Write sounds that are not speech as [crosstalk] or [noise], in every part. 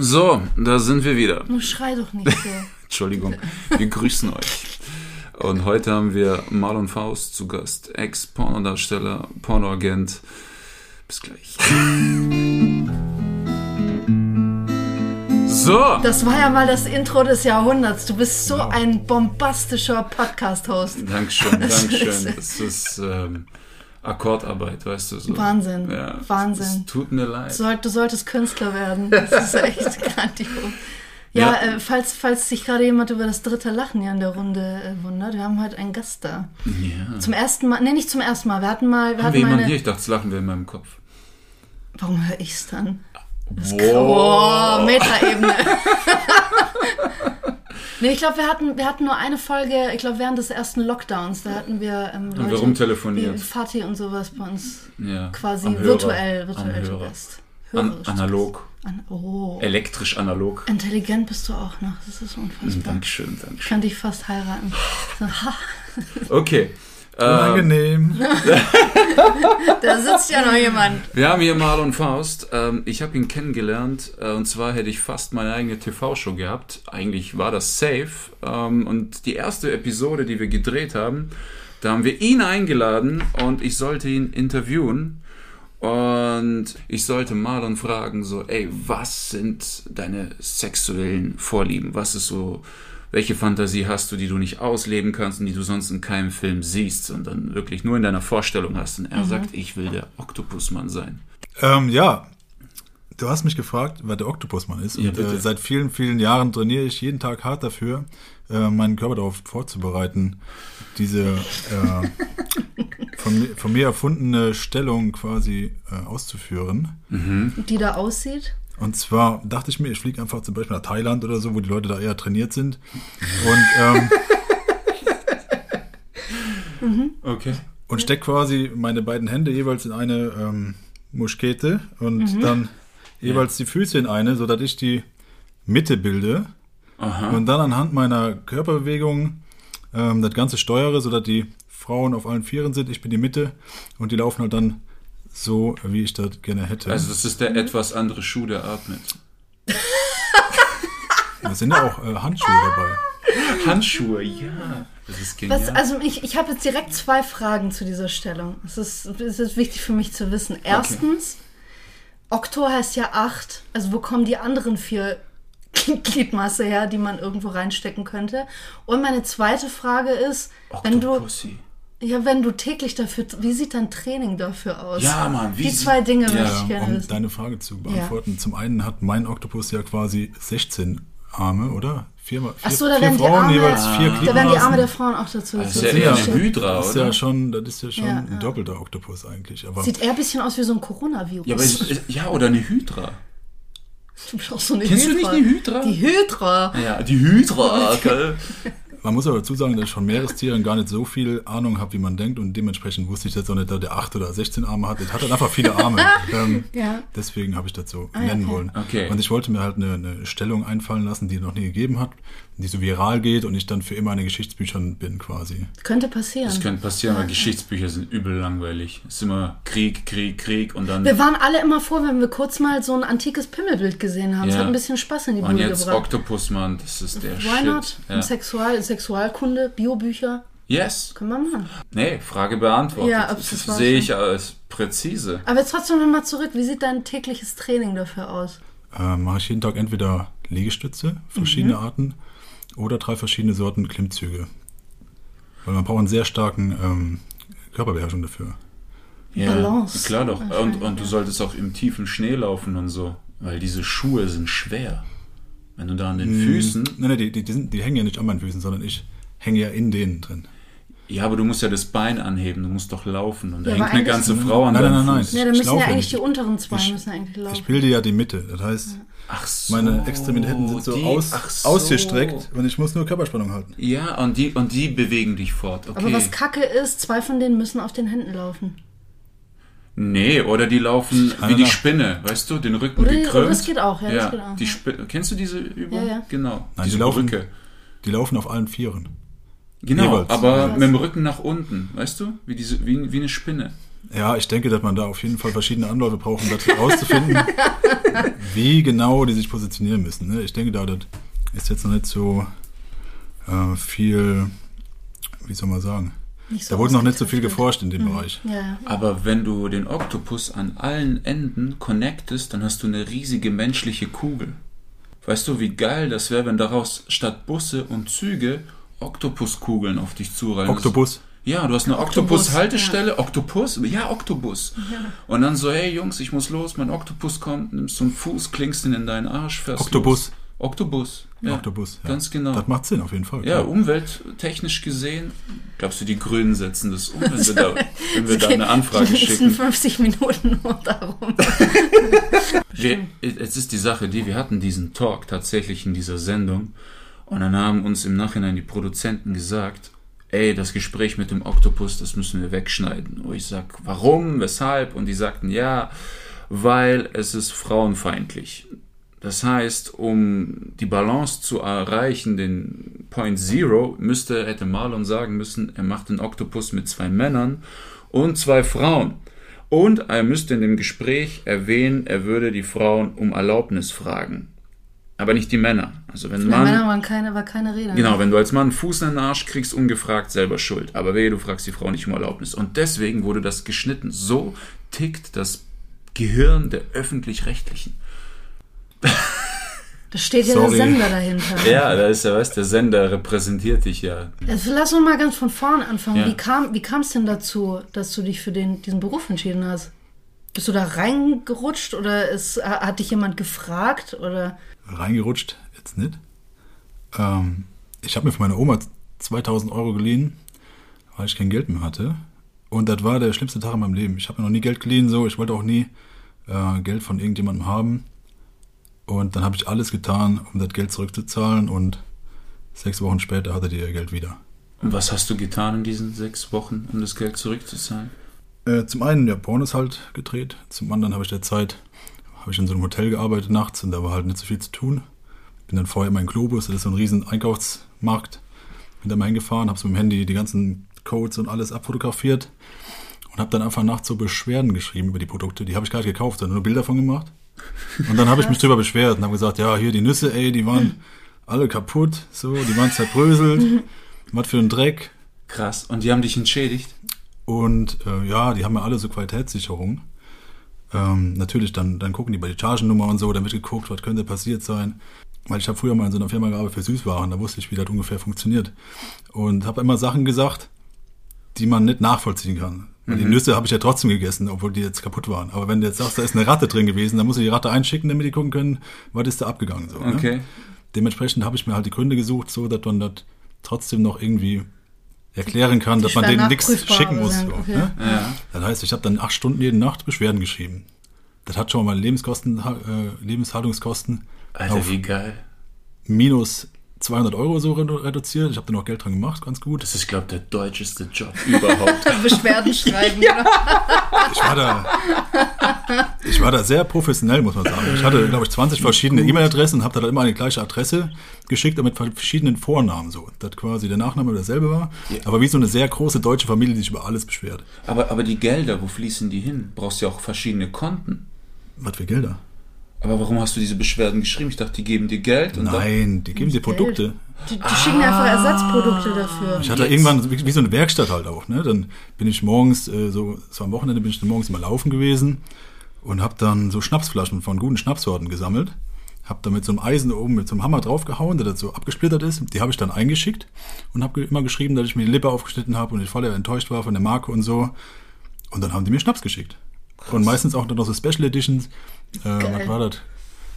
So, da sind wir wieder. Nun schrei doch nicht so. [laughs] Entschuldigung, wir grüßen euch. Und heute haben wir Marlon Faust zu Gast, Ex-Pornodarsteller, Pornoagent. Bis gleich. So, Das war ja mal das Intro des Jahrhunderts. Du bist so ein bombastischer Podcast-Host. Dankeschön, Das Dankeschön. Das ist ähm, Akkordarbeit, weißt du so. Wahnsinn, Ja, Wahnsinn. Es tut mir leid. Du, sollt, du solltest Künstler werden. Das ist [laughs] echt grandios. Ja, Ja. Äh, falls, falls sich gerade jemand über das dritte Lachen hier in der Runde äh, wundert, wir haben heute einen Gast da. Ja. Zum ersten Mal, nee, nicht zum ersten Mal. Wir hatten mal, wir Haben hatten wir jemanden eine, hier? Ich dachte, das lachen wir in meinem Kopf. Warum höre ich's dann? Wow. Oh, Metaebene. [laughs] nee, ich glaube, wir hatten, wir hatten nur eine Folge, ich glaube, während des ersten Lockdowns, da hatten wir ähm, wir Leute rumtelefoniert. wie Fatih und sowas bei uns Ja. quasi virtuell, virtuell zu. Gast. An, analog. An, oh, Elektrisch analog. intelligent bist du auch noch, das ist unfassbar. Dankeschön, Ich Dankeschön. kann dich fast heiraten. [laughs] Okay. Ähm, Unangenehm. [laughs] da sitzt ja noch jemand. wir haben hier Marlon Faust. Ähm, ich habe ihn kennengelernt äh, und zwar hätte ich fast meine eigene TV-Show gehabt. Eigentlich war das safe. Ähm, und die erste Episode, die wir gedreht haben, da haben wir ihn eingeladen und ich sollte ihn interviewen. Und ich sollte Marlon fragen, so, ey, was sind deine sexuellen Vorlieben? Was ist so, welche Fantasie hast du, die du nicht ausleben kannst und die du sonst in keinem Film siehst, sondern wirklich nur in deiner Vorstellung hast? Und er sagt, ich will der Oktopusmann sein. Ähm, ja, du hast mich gefragt, wer der Oktopusmann ist. Ja, und bitte. äh, seit vielen, vielen Jahren trainiere ich jeden Tag hart dafür, äh, meinen Körper darauf vorzubereiten, diese äh, von, mir, von mir erfundene Stellung quasi äh, auszuführen. Die da aussieht. Und zwar dachte ich mir, ich fliege einfach zum Beispiel nach Thailand oder so, wo die Leute da eher trainiert sind. Und, ähm, [laughs] Okay. und steck quasi meine beiden Hände jeweils in eine ähm, Muschkete und dann jeweils die Füße in eine, sodass ich die Mitte bilde. Aha. Und dann anhand meiner Körperbewegung ähm, das Ganze steuere, sodass die Frauen auf allen Vieren sind, ich bin die Mitte und die laufen halt dann so, wie ich das gerne hätte. Also das ist der etwas andere Schuh, der atmet. da sind ja auch äh, Handschuhe dabei. Handschuhe, ja. Das ist genial. Was, also ich, ich habe jetzt direkt zwei Fragen zu dieser Stellung. Es ist, es ist wichtig für mich zu wissen. Erstens, Okto heißt ja acht. Also wo kommen die anderen vier Gliedmaße her, die man irgendwo reinstecken könnte? Und meine zweite Frage ist, wenn du, Octopussy. Ja, wenn du täglich dafür, wie sieht dein Training dafür aus? Ja, Mann, wie Die zwei Dinge Ja, möchte ich gerne um wissen. deine Frage zu beantworten. Zum einen hat mein Oktopus ja quasi 16 Arme, oder? Vier, vier, Ach so, da vier werden die Frauen, Arme- jeweils vier Da werden die Arme der. Frauen auch dazu. Das ist ja Ja. eine Hydra, Das ist ja oder? schon, das ist ja schon Ja, ein ja. doppelter Oktopus eigentlich. Aber Sieht eher ein bisschen aus wie so ein Coronavirus. Ja, es- ja, oder eine Hydra. du bist auch so eine Kennst du Hydra. nicht die Hydra? Die Hydra. Ja, die Hydra, [laughs] gell? Man muss aber dazu sagen, dass ich von Meerestieren gar nicht so viel Ahnung habe, wie man denkt. Und dementsprechend wusste ich jetzt auch nicht, dass der 8 oder 16 Arme hat. Der hat halt einfach viele Arme. [laughs] ähm, Ja. Deswegen habe ich das so ja, nennen okay. wollen. Okay. Und ich wollte mir halt eine, eine Stellung einfallen lassen, die es noch nie gegeben hat, die so viral geht und ich dann für immer in den Geschichtsbüchern bin quasi. Könnte passieren. Das könnte passieren, weil Geschichtsbücher sind übel langweilig. Es ist immer Krieg, Krieg, Krieg und dann... Wir waren alle immer froh, wenn wir kurz mal so ein antikes Pimmelbild gesehen haben. Es Ja. hat ein bisschen Spaß in die Und Bude jetzt gebracht. Oktopusmann, das ist der Why Shit. not? Ja. Sexual, Sexualkunde, Biobücher. Yes. Können wir machen. Nee, Frage beantwortet. Ja, das das sehe ich als präzise. Aber jetzt trotzdem nochmal zurück. Wie sieht dein tägliches Training dafür aus? Äh, mache ich jeden Tag entweder Liegestütze, verschiedene Mhm. Arten, oder drei verschiedene Sorten Klimmzüge. Weil man braucht einen sehr starken ähm, Körperbeherrschung dafür. Ja, Balance. Klar doch. Und, und du solltest auch im tiefen Schnee laufen und so. Weil diese Schuhe sind schwer. Wenn du da an den Füßen. Nein, nein, die, die, die, sind, die hängen ja nicht an meinen Füßen, sondern ich hänge ja in denen drin. Ja, aber du musst ja das Bein anheben, du musst doch laufen. Und da Ja, hängt aber eine ganze Frau an Nein, nein, nein, nein. Ja, da Ich müssen ja eigentlich nicht. die unteren zwei Ich- müssen eigentlich laufen. Ich bilde ja die Mitte. Das heißt, Ach so. meine Extremitäten sind so, die- aus, so. ausgestreckt und ich muss nur Körperspannung halten. Ja, und die, und die bewegen dich fort. Okay. Aber was kacke ist, zwei von denen müssen auf den Händen laufen. Nee, oder die laufen wie die. Spinne, weißt du, den Rücken Oder die- gekrümmt. oder das geht auch, ja, das geht auch, Die ja. Spinne, kennst du diese Übung? Ja, ja. Genau. Nein, diese die laufen- Brücke. Die laufen auf allen Vieren. Genau, jeweils. aber Ja. mit dem Rücken nach unten, weißt du? Wie, diese, wie, wie eine Spinne. Ja, ich denke, dass man da auf jeden Fall verschiedene Anläufe braucht, um das herauszufinden. [laughs] wie genau die sich positionieren müssen. Ne? Ich denke, da das ist jetzt noch nicht so äh, viel, wie soll man sagen, so da wurde noch nicht so viel geforscht in dem Bereich. Ja, ja. Aber wenn du den Oktopus an allen Enden connectest, dann hast du eine riesige menschliche Kugel. Weißt du, wie geil das wäre, wenn daraus statt Busse und Züge Oktopuskugeln auf dich zureihen? Oktopus. Ja, du hast eine Oktopus, Oktopus-Haltestelle, Oktopus, ja, Oktopus. Und dann so, hey Jungs, ich muss los, mein Oktopus kommt, nimmst so einen Fuß, klingst ihn in deinen Arsch, fährst Oktopus. Los. Oktopus. Ja, Oktopus. Ja. Ganz genau. Das macht Sinn auf jeden Fall. Ja, klar. umwelttechnisch gesehen, glaubst du, die Grünen setzen das um, wenn wir [laughs] da, wenn wir da eine Anfrage Die nächsten schicken? 50 Minuten nur darum. [laughs] Wir, jetzt ist die Sache die, wir hatten diesen Talk tatsächlich in dieser Sendung und dann haben uns im Nachhinein die Produzenten gesagt, ey, das Gespräch mit dem Oktopus, das müssen wir wegschneiden. Und ich sag, warum, weshalb? Und die sagten, ja, weil es ist frauenfeindlich. Das heißt, um die Balance zu erreichen, den Point Zero, müsste, hätte Marlon sagen müssen, er macht den Oktopus mit zwei Männern und zwei Frauen. Und er müsste in dem Gespräch erwähnen, er würde die Frauen um Erlaubnis fragen. Aber nicht die Männer. Also wenn Mann, waren keine, war keine Rede. genau, wenn du als Mann einen Fuß in den Arsch kriegst, ungefragt selber schuld. Aber wehe, du fragst die Frau nicht um Erlaubnis. Und deswegen wurde das geschnitten. So tickt das Gehirn der Öffentlich-Rechtlichen. [laughs] Da steht ja Sorry. der Sender dahinter. Ja, da ist ja, weißt der Sender repräsentiert dich ja. Also lass uns mal ganz von vorne anfangen. Ja. Wie kam wie kam es denn dazu, dass du dich für den, diesen Beruf entschieden hast? Bist du da reingerutscht oder ist, hat dich jemand gefragt? Oder Reingerutscht, jetzt nicht. Ähm, ich habe mir von meiner Oma 2000 Euro geliehen, weil ich kein Geld mehr hatte. Und das war der schlimmste Tag in meinem Leben. Ich habe mir noch nie Geld geliehen, so. Ich wollte auch nie äh, Geld von irgendjemandem haben. Und dann habe ich alles getan, um das Geld zurückzuzahlen. Und sechs Wochen später hatte die ihr Geld wieder. Und was hast du getan in diesen sechs Wochen, um das Geld zurückzuzahlen? Äh, zum einen, ja, Pornos halt gedreht. Zum anderen habe ich der Zeit, habe ich in so einem Hotel gearbeitet nachts und da war halt nicht so viel zu tun. Bin dann vorher in Globus, das ist so ein riesen Einkaufsmarkt. Bin da mal hingefahren, habe so mit dem Handy die ganzen Codes und alles abfotografiert und habe dann einfach nachts so Beschwerden geschrieben über die Produkte. Die habe ich gar nicht gekauft, sondern nur Bilder von gemacht. Und dann habe ich mich drüber beschwert und habe gesagt, ja, hier die Nüsse, ey, die waren alle kaputt, so, die waren zerbröselt. [laughs] Was für ein Dreck. Krass. Und die haben dich entschädigt? Und äh, ja, die haben ja alle so Qualitätssicherung. Ähm, natürlich, dann, dann gucken die bei der Chargennummer und so, dann wird geguckt, was könnte passiert sein. Weil ich habe früher mal in so einer Firma gearbeitet für Süßwaren, da wusste ich, wie das ungefähr funktioniert. Und habe immer Sachen gesagt, die man nicht nachvollziehen kann. Weil Die Nüsse habe ich ja trotzdem gegessen, obwohl die jetzt kaputt waren. Aber wenn du jetzt sagst, da ist eine Ratte drin gewesen, dann musst du die Ratte einschicken, damit die gucken können, was ist da abgegangen. So, Okay. Ne? Dementsprechend habe ich mir halt die Gründe gesucht, so dass man das trotzdem noch irgendwie erklären kann, dass man denen nichts schicken muss. sind, So, okay. ne? Ja. Das heißt, ich habe dann acht Stunden jede Nacht Beschwerden geschrieben. Das hat schon mal meine Lebenskosten, äh, Lebenshaltungskosten Alter, auf wie geil. minus 200 Euro so redu- reduziert. Ich habe dann auch Geld dran gemacht, ganz gut. Das ist, glaube ich, der deutscheste Job [laughs] überhaupt. Beschwerden schreiben? [laughs] oder? Ich war da, ich war da sehr professionell, muss man sagen. Ich hatte, glaube ich, 20 verschiedene E-Mail-Adressen und habe da dann immer eine gleiche Adresse geschickt, aber mit verschiedenen Vornamen so. Dass quasi der Nachname derselbe war. Aber wie so eine sehr große deutsche Familie, die sich über alles beschwert. aber, aber die Gelder, wo fließen die hin? Brauchst ja auch verschiedene Konten. Was für Gelder? Aber warum hast du diese Beschwerden geschrieben? Ich dachte, die geben dir Geld und Nein, die geben dir Produkte. Die, die schicken einfach Ersatzprodukte dafür. Ich hatte Jetzt. irgendwann wie, wie so eine Werkstatt halt auch. Ne? Dann bin ich morgens, äh, so, so am Wochenende bin ich dann morgens mal laufen gewesen und habe dann so Schnapsflaschen von guten Schnapssorten gesammelt. Habe da mit so einem Eisen oben mit so einem Hammer draufgehauen, der das so abgesplittert ist. Die habe ich dann eingeschickt und habe immer geschrieben, dass ich mir die Lippe aufgeschnitten habe und ich voll enttäuscht war von der Marke und so. Und dann haben die mir Schnaps geschickt. Und meistens auch noch so Special Editions. Äh, Geil. was war das?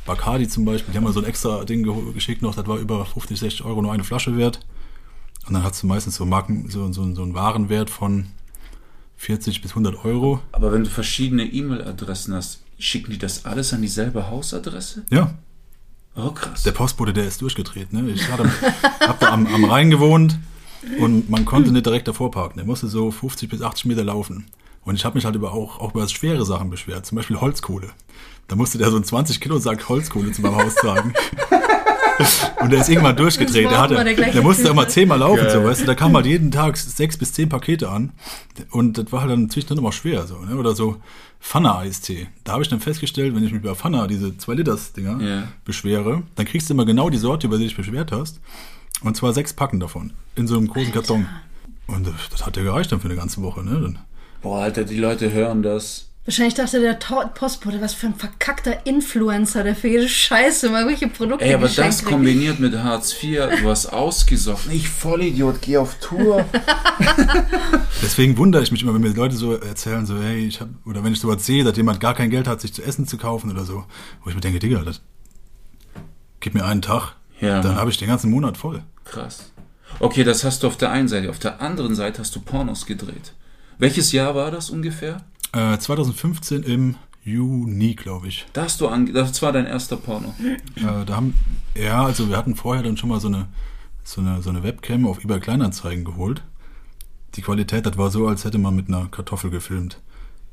Bacardi zum Beispiel, die haben mir so ein extra Ding geschickt noch, das war über 50, 60 Euro nur eine Flasche wert. Und dann hast du meistens so Marken, so, so, so einen Warenwert von 40 bis 100 Euro. Aber wenn du verschiedene E-Mail-Adressen hast, schicken die das alles an dieselbe Hausadresse? Ja, Oh, krass. der Postbote, der ist durchgedreht. Ne? Ich hab da am, am Rhein gewohnt und man konnte nicht direkt davor parken. Der musste so 50 bis 80 Meter laufen. Und ich habe mich halt über auch, auch über schwere Sachen beschwert, zum Beispiel Holzkohle. Da musste der so einen 20 Kilo Sack Holzkohle zu meinem Haus tragen. [laughs] Und der ist irgendwann durchgedreht. Der, hatte, immer der der musste immer ne? zehnmal laufen, so, weißt du. Da kam halt jeden Tag sechs bis zehn Pakete an. Und das war halt dann zwischendrin immer schwer, so, ne? Oder so Pfanne-Eistee. Da habe ich dann festgestellt, wenn ich mich bei Pfanne, diese 2-Liters-Dinger, Ja. beschwere, dann kriegst du immer genau die Sorte, über die du dich beschwert hast. Und zwar sechs Packen davon. In so einem großen Karton. Und das, das hat ja gereicht dann für eine ganze Woche, ne? Dann, Boah, Alter, die Leute hören das. Wahrscheinlich dachte der Postbote, was für ein verkackter Influencer, der für jede Scheiße mal welche Produkte Ey, aber das kriegt. kombiniert mit Hartz IV, du hast ausgesoffen. Ich Vollidiot, geh auf Tour. [laughs] Deswegen wundere ich mich immer, wenn mir Leute so erzählen, so, hey, ich hab, oder wenn ich sowas sehe, dass jemand gar kein Geld hat, sich zu essen zu kaufen oder so, wo ich mir denke, Digga, das, gib mir einen Tag, Ja. dann habe ich den ganzen Monat voll. Krass. Okay, das hast du auf der einen Seite. Auf der anderen Seite hast du Pornos gedreht. Welches Jahr war das ungefähr? Äh, 2015 im Juni, glaube ich. Da hast du ange das war dein erster Porno. Äh, da haben, ja, also wir hatten vorher dann schon mal so eine, so eine, so eine Webcam auf eBay Kleinanzeigen geholt. Die Qualität, das war so, als hätte man mit einer Kartoffel gefilmt.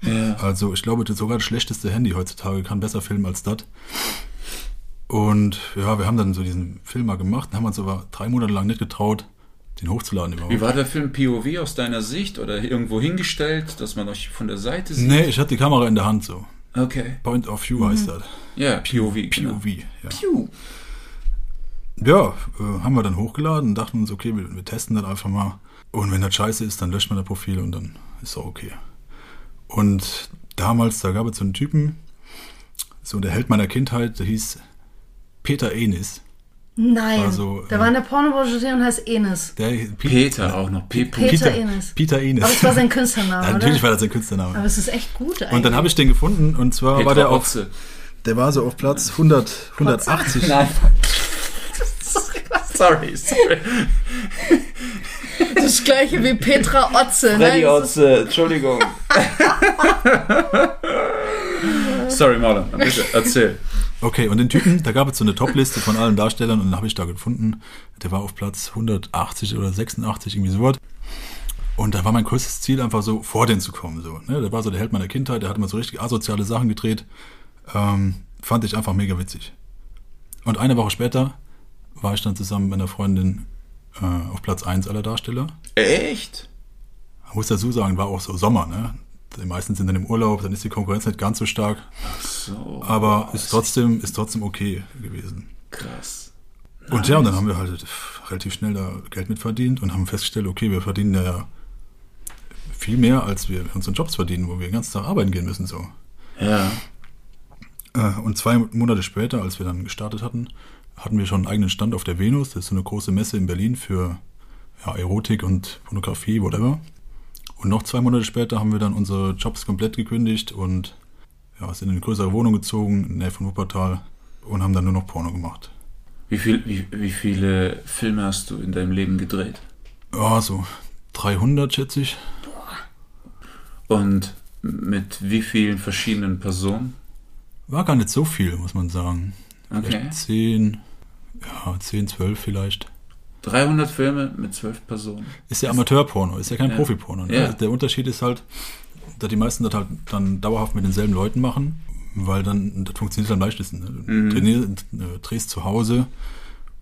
Ja. Also ich glaube, das sogar das schlechteste Handy heutzutage kann besser filmen als das. Und ja, wir haben dann so diesen Film mal gemacht, haben uns aber drei Monate lang nicht getraut, den hochzuladen überhaupt. Wie war der Film POV aus deiner Sicht oder irgendwo hingestellt, dass man euch von der Seite sieht? Nee, ich hatte die Kamera in der Hand so. Okay. Point of View heißt das. Ja, POV. genau. POV, ja. Pew. Ja, äh, haben wir dann hochgeladen und dachten uns, okay, wir, wir testen das einfach mal. Und wenn das scheiße ist, dann löscht man das Profil und dann ist auch okay. Und damals, da gab es so einen Typen, so der Held meiner Kindheit, der hieß Peter Enis. Nein, Also, der äh, war in der Pornobranche und heißt Enes. Der, Pe- Peter auch noch. P. Peter Peter Enis. Peter Enis. Aber es war sein Künstlername, [laughs] Ja, natürlich oder? war das sein Künstlername. Aber es ist echt gut eigentlich. Und dann habe ich den gefunden und zwar Petra war der auf, Otze. der war so auf Platz 100, 180. Nein. [laughs] sorry, sorry. das gleiche wie Petra Otze. Freddy Nein, Otze, Entschuldigung. [laughs] sorry, Marlon, bitte, [laughs] erzähl. Okay, und den Typen, da gab es so eine Topliste von allen Darstellern und den habe ich da gefunden. Der war auf Platz 180 oder 86, irgendwie sowas. Und da war mein größtes Ziel einfach so, vor den zu kommen. So, ne? Der war so der Held meiner Kindheit, der hat immer so richtig asoziale Sachen gedreht. Ähm, fand ich einfach mega witzig. Und eine Woche später war ich dann zusammen mit einer Freundin äh, auf Platz 1 aller Darsteller. Echt? Man muss dazu sagen, war auch so Sommer, ne? Die meisten sind dann im Urlaub, dann ist die Konkurrenz nicht ganz so stark. So. Aber ist trotzdem, ist trotzdem okay gewesen. krass. Und ja, und dann haben wir halt relativ schnell da Geld mit verdient und haben festgestellt, okay, wir verdienen ja viel mehr, als wir in unseren Jobs verdienen, wo wir den ganzen Tag arbeiten gehen müssen. so. Ja. Äh, Und zwei Monate später, als wir dann gestartet hatten, hatten wir schon einen eigenen Stand auf der Venus. Das ist so eine große Messe in Berlin für ja, Erotik und Pornografie, whatever. Und noch zwei Monate später haben wir dann unsere Jobs komplett gekündigt und ja, sind in eine größere Wohnung gezogen, in der Nähe von Wuppertal und haben dann nur noch Porno gemacht. Wie, viel, wie, wie viele Filme hast du in deinem Leben gedreht? Ja, so 300 schätze ich. Und mit wie vielen verschiedenen Personen? War gar nicht so viel, muss man sagen. Okay. Vielleicht 10, ja, 10, 12 vielleicht. 300 Filme mit 12 Personen. Ist ja Amateurporno, ist ja kein Ja. Profiporno. Ne? Ja. Der Unterschied ist halt, dass die meisten das halt dann dauerhaft mit denselben Leuten machen, weil dann, das funktioniert am leichtesten. Ne? Du Mhm. trainierst, äh, drehst zu Hause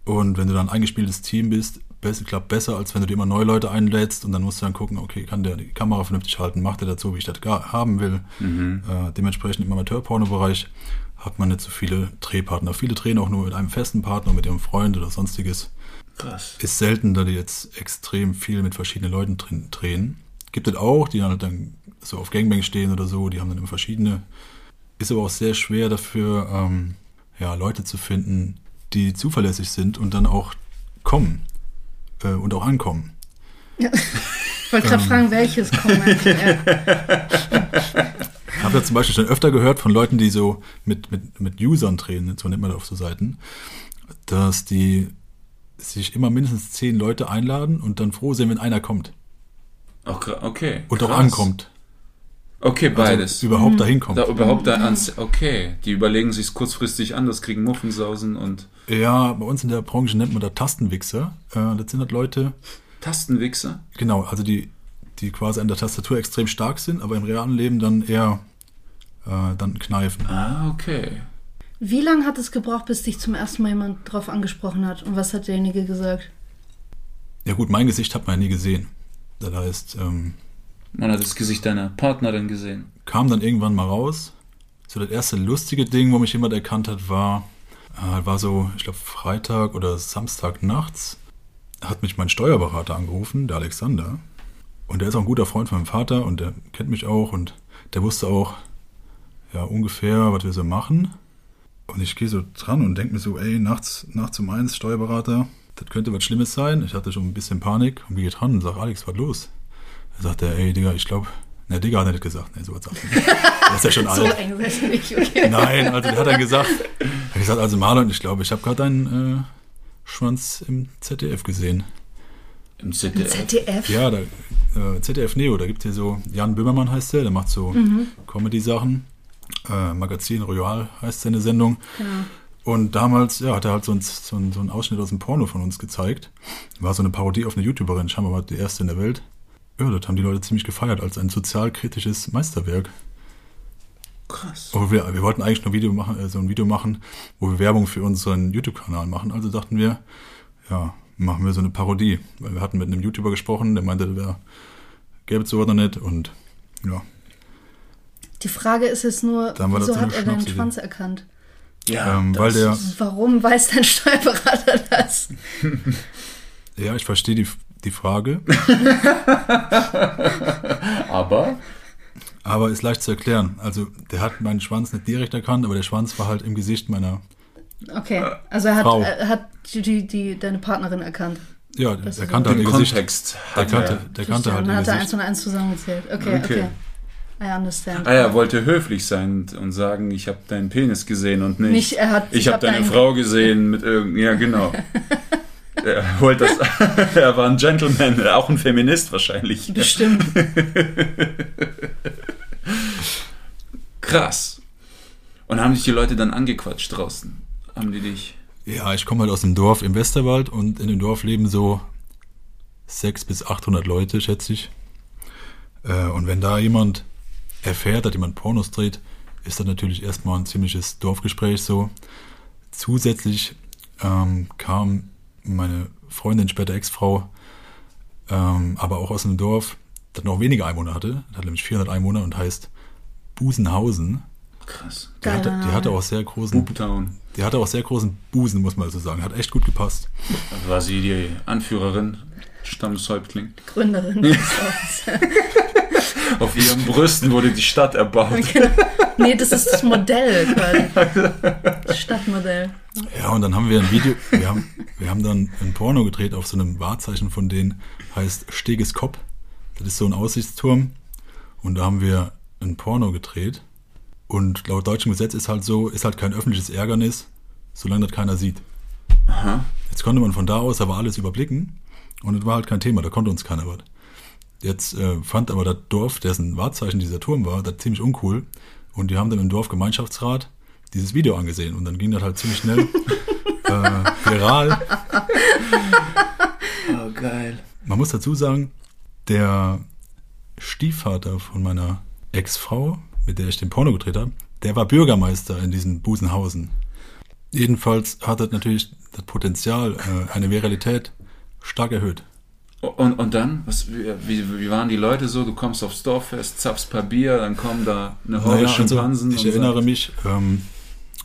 und wenn du dann ein eingespieltes Team bist, klappt besser, als wenn du dir immer neue Leute einlädst und dann musst du dann gucken, okay, kann der die Kamera vernünftig halten, macht er so, wie ich das gar haben will. Mhm. Äh, dementsprechend im Amateurporno-Bereich hat man nicht so viele Drehpartner. Viele drehen auch nur mit einem festen Partner, mit ihrem Freund oder sonstiges. Krass. Ist selten, da die jetzt extrem viel mit verschiedenen Leuten drin, drehen. Gibt es auch, die halt dann so auf Gangbang stehen oder so, die haben dann immer verschiedene. Ist aber auch sehr schwer dafür, ähm, ja, Leute zu finden, die zuverlässig sind und dann auch kommen äh, und auch ankommen. Ich wollte gerade fragen, welches kommt. [laughs] Ja. Ich habe ja zum Beispiel schon öfter gehört von Leuten, die so mit, mit, mit Usern drehen, so nennt man das auf so Seiten, dass die sich immer mindestens zehn Leute einladen und dann froh sind, wenn einer kommt Auch, okay. und auch krass. ankommt. Okay, Also beides. überhaupt dahin kommt. da, überhaupt da ans. Okay. Die überlegen sich kurzfristig anders, kriegen Muffensausen und Ja, bei uns in der Branche nennt man das Tastenwichser. Äh, das sind halt Leute, Tastenwichser. genau, also die, die quasi an der Tastatur extrem stark sind, aber im realen Leben dann eher äh, dann kneifen. Ah, okay. Wie lange hat es gebraucht, bis dich zum ersten Mal jemand drauf angesprochen hat? Und was hat derjenige gesagt? Ja gut, mein Gesicht hat man ja nie gesehen. Das heißt, ähm, Man hat das Gesicht deiner Partnerin gesehen. kam dann irgendwann mal raus. So das erste lustige Ding, wo mich jemand erkannt hat, war, äh, war so, ich glaube, Freitag oder Samstag nachts hat mich mein Steuerberater angerufen, der Alexander. Und der ist auch ein guter Freund von meinem Vater und der kennt mich auch und der wusste auch, ja, ungefähr, was wir so machen. Und ich gehe so dran und denke mir so, ey, nachts, nachts um eins, Steuerberater, das könnte was Schlimmes sein. Ich hatte schon ein bisschen Panik und gehe dran und sage, Alex, was los? Da sagt er, ey, Digga, ich glaube, ne, Digga hat er nicht gesagt. Ne, so was sagt er. nicht. [laughs] Der ist ja schon So alt. seid ihr nicht, okay. Nein, also der hat dann gesagt, er hat gesagt, also Marlon, ich glaube, ich habe gerade deinen äh, Schwanz im ZDF gesehen. Im ZDF. ZDF? Ja, da, äh, ZDF Neo, da gibt es hier so, Jan Böhmermann heißt der, der macht so Comedy-Sachen. Äh, Magazin Royal heißt seine Sendung. Genau. Und damals, ja, hat er halt so, ein, so, ein, so einen Ausschnitt aus dem Porno von uns gezeigt. War so eine Parodie auf eine YouTuberin, scheinbar war die erste in der Welt. Ja, das haben die Leute ziemlich gefeiert als ein sozialkritisches Meisterwerk. Krass. Aber wir, wir wollten eigentlich nur Video machen, äh, so ein Video machen, wo wir Werbung für unseren YouTube-Kanal machen. Also dachten wir, ja, machen wir so eine Parodie. Weil wir hatten mit einem YouTuber gesprochen, der meinte, der gäbe es sowas noch nicht. Und ja, Die Frage ist jetzt nur, wieso so hat er deinen. Schwanz erkannt? Ja, ähm, weil der, Warum weiß dein Steuerberater das? [laughs] ja, ich verstehe die, die Frage, [laughs] Aber aber ist leicht zu erklären. Also, der hat meinen Schwanz nicht direkt erkannt, aber der Schwanz war halt im Gesicht meiner, Okay, also er hat, Frau. er hat die, die, die, deine Partnerin erkannt. ja, Das ist kannte im halt ihr Gesicht. Kontext Der kannte, er. der kannte halt dann hat er eins und eins zusammengezählt. Okay, okay. Okay. I understand. Ah ja, wollte höflich sein und sagen, ich habe deinen Penis gesehen und nicht, Nicht, er hat- ich ich habe hab deine deinen- Frau gesehen mit irgend, ja genau. [laughs] er wollte das, [laughs] er war ein Gentleman, auch ein Feminist wahrscheinlich. Bestimmt. [laughs] Krass. Und haben dich die Leute dann angequatscht draußen? Haben die dich? Ja, ich komme halt aus dem Dorf im Westerwald und in dem Dorf leben so 600 bis 800 Leute, schätze ich. Äh, Und wenn da jemand erfährt, dass jemand Pornos dreht, ist das natürlich erstmal ein ziemliches Dorfgespräch so. Zusätzlich ähm, kam meine Freundin, später Ex-Frau, ähm, aber auch aus einem Dorf, das noch weniger Einwohner hatte. Das hat nämlich 400 Einwohner und heißt Busenhausen. Krass. Die hatte, die hatte Name. auch sehr großen, Booptown. die hatte auch sehr großen Busen, muss man so sagen. Hat echt gut gepasst. War sie die Anführerin, Stammeshäuptling? Gründerin [laughs] des Ortes. [laughs] Auf ihren Brüsten wurde die Stadt erbaut. [laughs] Nee, das ist das Modell quasi. Das Stadtmodell. Ja, und dann haben wir ein Video, wir haben, wir haben dann ein Porno gedreht auf so einem Wahrzeichen von denen, heißt Steges Kopp. Das ist so ein Aussichtsturm. Und da haben wir ein Porno gedreht. Und laut deutschem Gesetz ist halt so, ist halt kein öffentliches Ärgernis, solange das keiner sieht. Aha. Jetzt konnte man von da aus aber alles überblicken. Und es war halt kein Thema, da konnte uns keiner was. Jetzt äh, fand aber das Dorf, dessen Wahrzeichen dieser Turm war, das ziemlich uncool. Und die haben dann im Dorfgemeinschaftsrat dieses Video angesehen. Und dann ging das halt ziemlich schnell [laughs] äh, viral. Oh, geil. Man muss dazu sagen, der Stiefvater von meiner Ex-Frau, mit der ich den Porno gedreht habe, der war Bürgermeister in diesem Busenhausen. Jedenfalls hat das natürlich das Potenzial, äh, eine Viralität stark erhöht. Und, und dann? Was, wie, wie, waren die Leute so? Du kommst aufs Dorffest, zapfst paar Bier, dann kommen da eine Horde Naja, also, Schimpansen. ich und erinnere mich, ähm,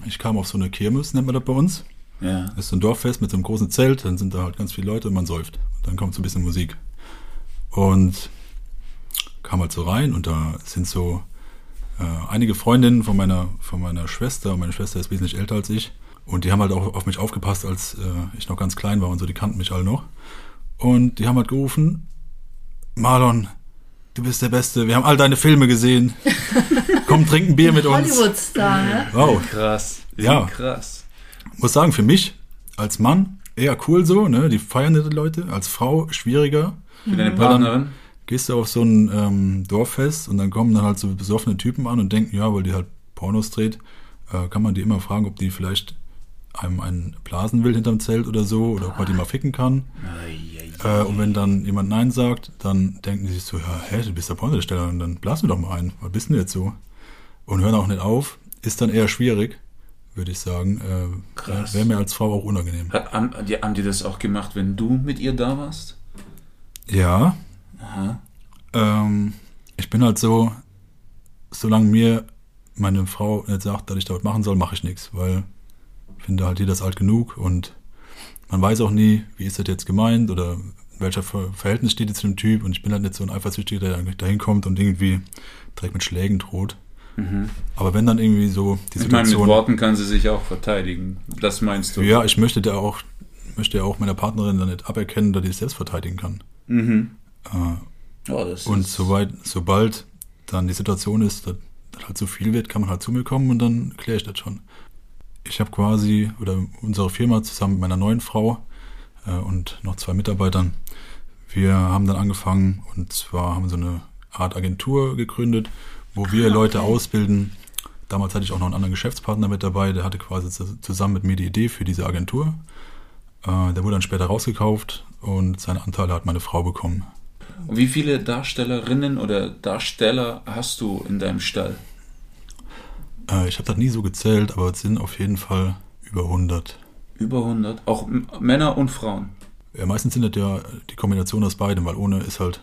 ich kam auf so eine Kirmes, nennt man das bei uns. Ja. Das ist so ein Dorffest mit so einem großen Zelt, dann sind da halt ganz viele Leute und man säuft. Dann kommt so ein bisschen Musik. Und kam halt so rein und da sind so äh, einige Freundinnen von meiner, von meiner Schwester, meine Schwester ist wesentlich älter als ich. Und die haben halt auch auf mich aufgepasst, als äh, ich noch ganz klein war und so, die kannten mich alle noch. Und die haben halt gerufen, Marlon, du bist der Beste, wir haben all deine Filme gesehen. [laughs] Komm, trink ein Bier mit uns. Hollywood-Star, ne? Wow. Krass. Ja. Krass. muss sagen, für mich als Mann eher cool so, ne? Die feiern die Leute. Als Frau schwieriger. Für deine dann Partnerin? Gehst du auf so ein ähm, Dorffest und dann kommen dann halt so besoffene Typen an und denken, ja, weil die halt Pornos dreht, äh, kann man die immer fragen, ob die vielleicht einem einen blasen will hinterm Zelt oder so oder ob man die mal ficken kann. Äh, und wenn dann jemand Nein sagt, dann denken die sich so, ja, hä, du bist der Pornodarsteller und dann blasen wir doch mal ein. Was bist denn du jetzt so? Und hören auch nicht auf. Ist dann eher schwierig, würde ich sagen. Äh, Wäre mir als Frau auch unangenehm. Haben, haben die das auch gemacht, wenn du mit ihr da warst? Ja. Ähm, ich bin halt so, solange mir meine Frau nicht sagt, dass ich dort machen soll, mache ich nichts, weil ich finde halt jeder ist alt genug und man weiß auch nie, wie ist das jetzt gemeint oder in welcher Ver Verhältnis steht jetzt zu dem Typ und ich bin halt nicht so ein Eifersüchtiger, der da hinkommt und irgendwie direkt mit Schlägen droht. Aber wenn dann irgendwie so die Ich meine, Situation... mit Worten kann sie sich auch verteidigen. Das meinst du? ja, ich möchte da auch, möchte ja auch meiner Partnerin dann nicht aberkennen, dass ich es selbst verteidigen kann. Mhm. Äh, das Und soweit, sobald dann die Situation ist, dass das halt zu viel wird, kann man halt zu mir kommen und dann kläre ich das schon. Ich habe quasi, oder unsere Firma zusammen mit meiner neuen Frau äh, und noch zwei Mitarbeitern, wir haben dann angefangen und zwar haben wir so eine Art Agentur gegründet, wo wir Leute ausbilden. Damals hatte ich auch noch einen anderen Geschäftspartner mit dabei, der hatte quasi zu- zusammen mit mir die Idee für diese Agentur. Äh, der wurde dann später rausgekauft und seine Anteile hat meine Frau bekommen. Wie viele Darstellerinnen oder Darsteller hast du in deinem Stall? Äh, ich habe das nie so gezählt, aber es sind auf jeden Fall über 100. Über 100? Auch M- Männer und Frauen? Ja, meistens sind das ja die Kombination aus beidem, weil ohne ist halt.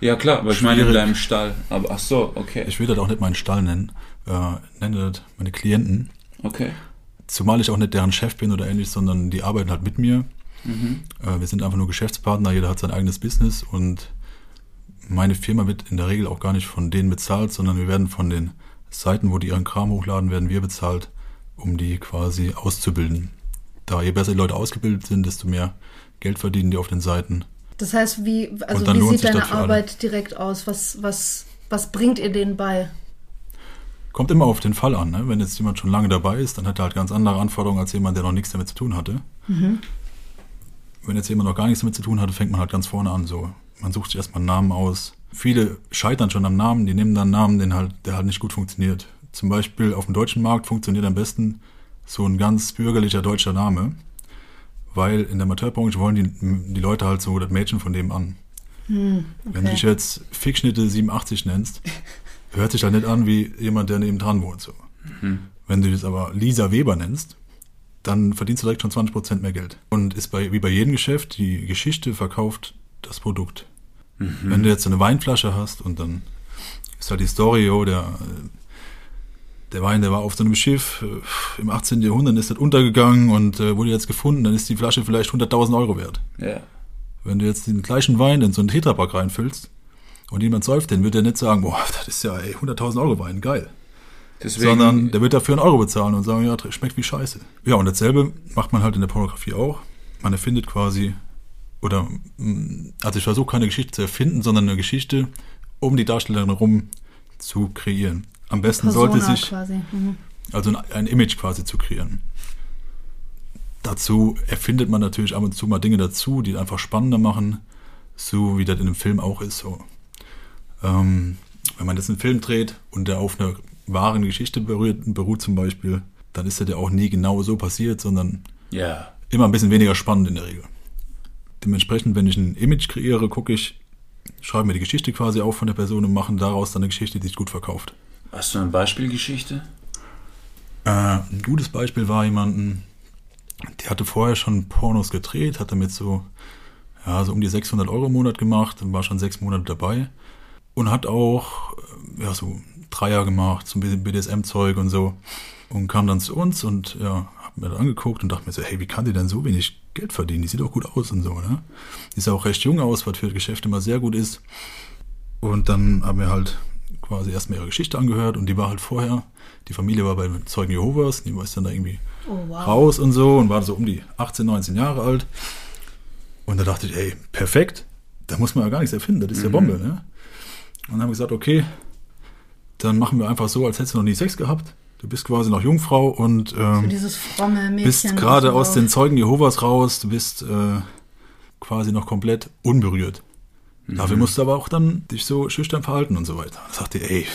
Ja klar, aber ich meine in deinem Stall. Aber ach so, okay. Ich will das auch nicht meinen Stall nennen, äh, nenne das meine Klienten. Okay. Zumal ich auch nicht deren Chef bin oder ähnlich, sondern die arbeiten halt mit mir. Äh, wir sind einfach nur Geschäftspartner, jeder hat sein eigenes Business und meine Firma wird in der Regel auch gar nicht von denen bezahlt, sondern wir werden von den Seiten, wo die ihren Kram hochladen, werden wir bezahlt, um die quasi auszubilden. Da je besser die Leute ausgebildet sind, desto mehr Geld verdienen die auf den Seiten. Das heißt, wie, also wie sieht deine für alle. Arbeit direkt aus? Was, was, was bringt ihr denen bei? Kommt immer auf den Fall an. Ne? Wenn jetzt jemand schon lange dabei ist, dann hat er halt ganz andere Anforderungen als jemand, der noch nichts damit zu tun hatte. Wenn jetzt jemand noch gar nichts damit zu tun hatte, fängt man halt ganz vorne an. So, man sucht sich erstmal einen Namen aus. Viele scheitern schon am Namen, die nehmen dann einen Namen, den halt, der halt nicht gut funktioniert. Zum Beispiel auf dem deutschen Markt funktioniert am besten so ein ganz bürgerlicher deutscher Name, weil in der Amateurbranche wollen die, die Leute halt so das Mädchen von dem an. Wenn du dich jetzt Fickschnitte 87 nennst, [laughs] hört sich halt nicht an wie jemand, der neben dran wohnt. So. Wenn du jetzt aber Lisa Weber nennst, dann verdienst du direkt schon 20% mehr Geld. Und ist bei, wie bei jedem Geschäft, die Geschichte verkauft das Produkt. Wenn du jetzt eine Weinflasche hast und dann ist halt die Story, oh, der, der Wein, der war auf so einem Schiff äh, im 18. Jahrhundert, ist das untergegangen und äh, wurde jetzt gefunden, dann ist die Flasche vielleicht 100.000 Euro wert. Ja. Wenn du jetzt den gleichen Wein in so einen Tetrapack reinfüllst und jemand säuft den, wird er nicht sagen, boah, das ist ja ey, 100.000 Euro Wein, geil. Deswegen, Sondern der wird dafür einen Euro bezahlen und sagen, ja, schmeckt wie Scheiße. Ja, und dasselbe macht man halt in der Pornografie auch. Man erfindet quasi, oder, mh, also ich versuche keine Geschichte zu erfinden, sondern eine Geschichte um die Darstellerin herum zu kreieren. Am besten sollte Persona sich, quasi. Mhm. also ein, ein Image quasi zu kreieren. Dazu erfindet man natürlich ab und zu mal Dinge dazu, die einfach spannender machen, so wie das in einem Film auch ist. So. Ähm, wenn man jetzt einen Film dreht und der auf einer wahren Geschichte berührt, beruht zum Beispiel, dann ist das ja auch nie genau so passiert, sondern ja. immer ein bisschen weniger spannend in der Regel. Dementsprechend, wenn ich ein Image kreiere, gucke ich, schreibe mir die Geschichte quasi auf von der Person und mache daraus dann eine Geschichte, die sich gut verkauft. Hast du eine Beispielgeschichte? Äh, ein gutes Beispiel war jemanden, die hatte vorher schon Pornos gedreht, hat damit so, ja, so um die 600 Euro im Monat gemacht und war schon sechs Monate dabei und hat auch, äh, ja, so Dreier gemacht, so ein bisschen BDSM-Zeug und so und kam dann zu uns und ja, hab mir das angeguckt und dachte mir so, hey, wie kann die denn so wenig Geld verdienen? Die sieht doch gut aus und so, ne? Die sah auch recht jung aus, was für das Geschäft immer sehr gut ist. Und dann haben wir halt quasi erstmal ihre Geschichte angehört und die war halt vorher, die Familie war bei den Zeugen Jehovas, die war dann da irgendwie Oh, wow. raus und so und war so um die 18, 19 Jahre alt. Und da dachte ich, ey, perfekt, da muss man ja gar nichts erfinden, das ist ja Bombe, ne? Und dann haben wir gesagt, okay, dann machen wir einfach so, als hättest du noch nie Sex gehabt. Du bist quasi noch Jungfrau und So ähm, dieses fromme Mädchen. bist gerade aus so- den Zeugen Jehovas raus, du bist äh, quasi noch komplett unberührt. Dafür musst du aber auch dann dich so schüchtern verhalten und so weiter. Da sagte ich, ey,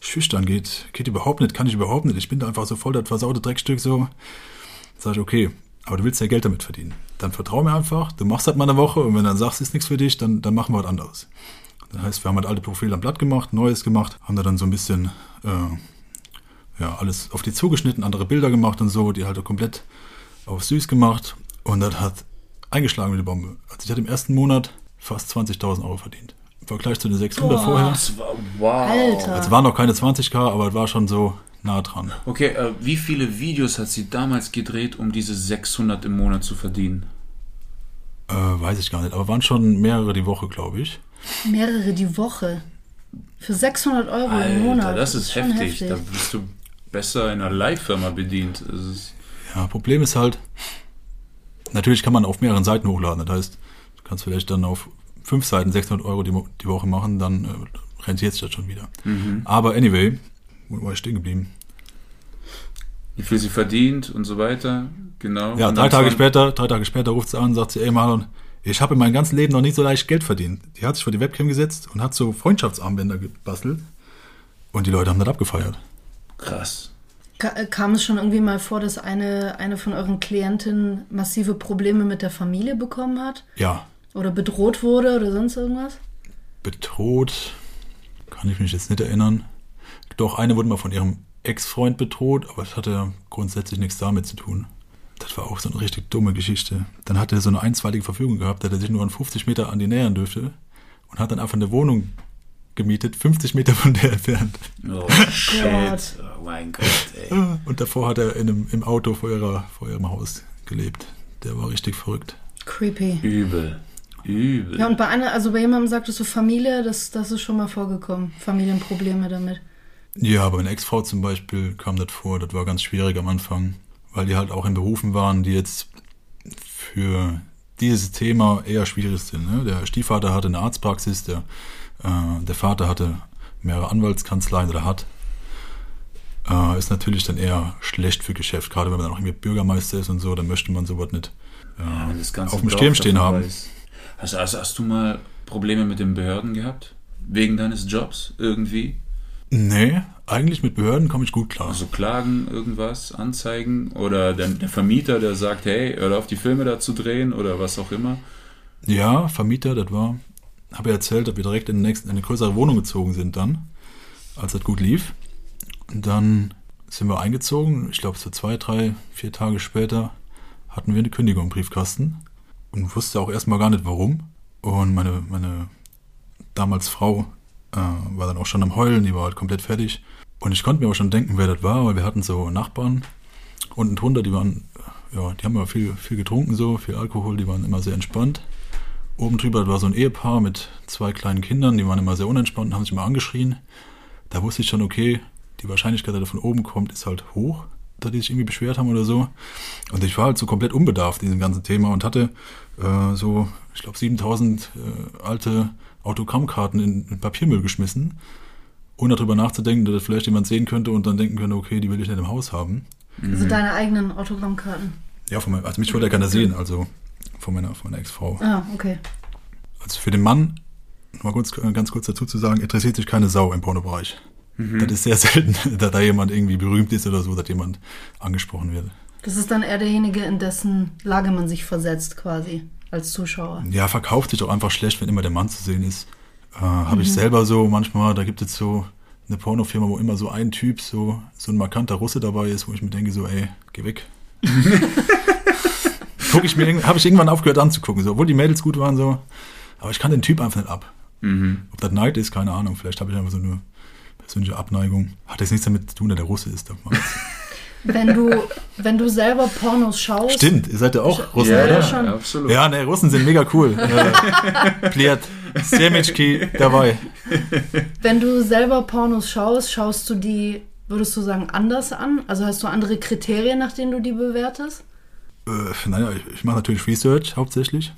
schüchtern geht, geht überhaupt nicht, kann ich überhaupt nicht. Ich bin da einfach so voll das versaute Dreckstück so. Sag ich, okay, aber du willst ja Geld damit verdienen. Dann vertrau mir einfach, du machst halt mal eine Woche und wenn du dann sagst, ist nichts für dich, dann, dann machen wir was anderes. Das heißt, wir haben halt alte Profile am Blatt gemacht, Neues gemacht, haben da dann so ein bisschen, äh, ja, alles auf die zugeschnitten, andere Bilder gemacht und so, die halt auch komplett auf süß gemacht. Und das hat eingeschlagen wie eine Bombe. Also ich hatte im ersten Monat fast 20.000 Euro verdient. Im Vergleich zu den 600 Boah. vorher. Das war, wow. Alter. Es waren noch keine 20k, aber es war schon so nah dran. Okay, äh, wie viele Videos hat sie damals gedreht, um diese 600 im Monat zu verdienen? Äh, weiß ich gar nicht, aber waren schon mehrere die Woche, glaube ich. Mehrere die Woche. Für 600 Euro im Alter, Monat. das ist schon heftig. Da bist du besser in einer Live-Firma bedient. Ja, Problem ist halt, natürlich kann man auf mehreren Seiten hochladen. Das heißt, du kannst vielleicht dann auf fünf Seiten 600 Euro die, die Woche machen, dann äh, rentiert sich das schon wieder. Aber anyway, wo war ich stehen geblieben? wie viel sie verdient und so weiter. Genau. Ja, drei Tage später, drei Tage später ruft sie an und sagt sie, ey Marlon, ich habe in meinem ganzen Leben noch nie so leicht Geld verdient. Die hat sich vor die Webcam gesetzt und hat so Freundschaftsarmbänder gebastelt und die Leute haben das abgefeiert. Krass. Ka- äh, Kam es schon irgendwie mal vor, dass eine, eine von euren Klientinnen massive Probleme mit der Familie bekommen hat? Ja, Oder bedroht wurde oder sonst irgendwas? bedroht, kann ich mich jetzt nicht erinnern. Doch, eine wurde mal von ihrem Ex-Freund bedroht, aber das hatte ja grundsätzlich nichts damit zu tun. Das war auch so eine richtig dumme Geschichte. Dann hat er so eine einstweilige Verfügung gehabt, dass er sich nur an 50 Meter an die nähern dürfte und hat dann einfach eine Wohnung gemietet, 50 Meter von der [laughs] entfernt. Oh, shit. Oh mein Gott, ey. Und davor hat er in einem, im Auto vor, ihrer, vor ihrem Haus gelebt. Der war richtig verrückt. Creepy. Übel. Übel. Ja, und bei einer, also bei jemandem sagtest du Familie, das, das ist schon mal vorgekommen. Familienprobleme damit. Ja, bei einer Ex-Frau zum Beispiel kam das vor, das war ganz schwierig am Anfang, weil die halt auch in Berufen waren, die jetzt für dieses Thema eher schwierig sind. Ne? Der Stiefvater hatte eine Arztpraxis, der, äh, der Vater hatte mehrere Anwaltskanzleien oder hat. Äh, ist natürlich dann eher schlecht für Geschäft, gerade wenn man dann auch irgendwie Bürgermeister ist und so, dann möchte man sowas nicht Ja, das ganze auf dem Stirn stehen haben. Hast, hast, hast du mal Probleme mit den Behörden gehabt? Wegen deines Jobs irgendwie? Nee, eigentlich mit Behörden komme ich gut klar. Also Klagen, irgendwas, Anzeigen? Oder der, der Vermieter, der sagt, hey, hör auf die Filme da zu drehen oder was auch immer? Ja, Vermieter, das war, habe ja erzählt, dass wir direkt in, den nächsten, in eine größere Wohnung gezogen sind dann, als das gut lief. Dann sind wir eingezogen, ich glaube so zwei, drei, vier Tage später hatten wir eine Kündigung im Briefkasten und wusste auch erstmal gar nicht warum. Und meine, meine damals Frau äh, war dann auch schon am Heulen, die war halt komplett fertig. Und ich konnte mir auch schon denken, wer das war, weil wir hatten so Nachbarn unten drunter, die waren, ja, die haben immer viel, viel getrunken so, viel Alkohol, die waren immer sehr entspannt. Oben drüber war so ein Ehepaar mit zwei kleinen Kindern, die waren immer sehr unentspannt und haben sich immer angeschrien. Da wusste ich schon, okay, die Wahrscheinlichkeit, dass er von oben kommt, ist halt hoch, dass die sich irgendwie beschwert haben oder so. Und ich war halt so komplett unbedarft in diesem ganzen Thema und hatte äh, so, ich glaube, 7000 äh, alte Autogrammkarten in, in Papiermüll geschmissen, ohne darüber nachzudenken, dass das vielleicht jemand sehen könnte und dann denken könnte, okay, die will ich nicht im Haus haben. Also deine eigenen Autogrammkarten. Ja, von meinem, also mich wollte ja keiner sehen, also von meiner, von meiner Ex-Frau. Ah, okay. Also für den Mann, mal kurz, ganz kurz dazu zu sagen, interessiert sich keine Sau im Pornobereich. Das ist sehr selten, [laughs] dass da jemand irgendwie berühmt ist oder so, dass jemand angesprochen wird. Das ist dann eher derjenige, in dessen Lage man sich versetzt, quasi, als Zuschauer. Ja, verkauft sich auch einfach schlecht, wenn immer der Mann zu sehen ist. Äh, Habe ich selber so manchmal, da gibt es so eine Pornofirma, wo immer so ein Typ, so, so ein markanter Russe dabei ist, wo ich mir denke, so, ey, geh weg. [laughs] Guck ich mir, habe ich irgendwann aufgehört anzugucken, so, obwohl die Mädels gut waren, so. Aber ich kann den Typ einfach nicht ab. Ob das Neid ist, keine Ahnung. Vielleicht habe ich einfach so eine persönliche Abneigung. Hat jetzt nichts damit zu tun, dass der Russe ist. darf man jetzt- [laughs] Wenn du, wenn du selber Pornos schaust. Stimmt, ihr seid ja auch Russen, Ja, oder? ja, schon. absolut. Ja, ne, Russen sind mega cool. [laughs] Äh, Pliert, Semitschki dabei. Wenn du selber Pornos schaust, schaust du die, würdest du sagen, anders an? Also hast du andere Kriterien, nach denen du die bewertest? Äh, naja, ich, ich mache natürlich Research hauptsächlich.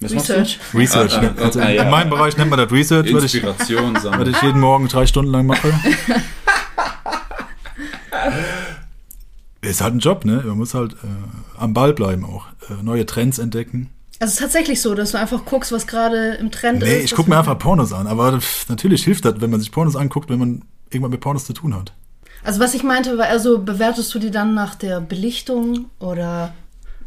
Was? Research. Research. Ah, ah, also ah, in, ja. in meinem Bereich nennt man das Research, was ich, was ich jeden Morgen drei Stunden lang mache. [laughs] Ist halt ein Job, ne? Man muss halt äh, am Ball bleiben auch. Äh, neue Trends entdecken. Also es ist tatsächlich so, dass du einfach guckst, was gerade im Trend ist. Nee, ich gucke mir einfach Pornos an. Aber pff, natürlich hilft das, wenn man sich Pornos anguckt, wenn man irgendwann mit Pornos zu tun hat. Also was ich meinte, war also, bewertest du die dann nach der Belichtung oder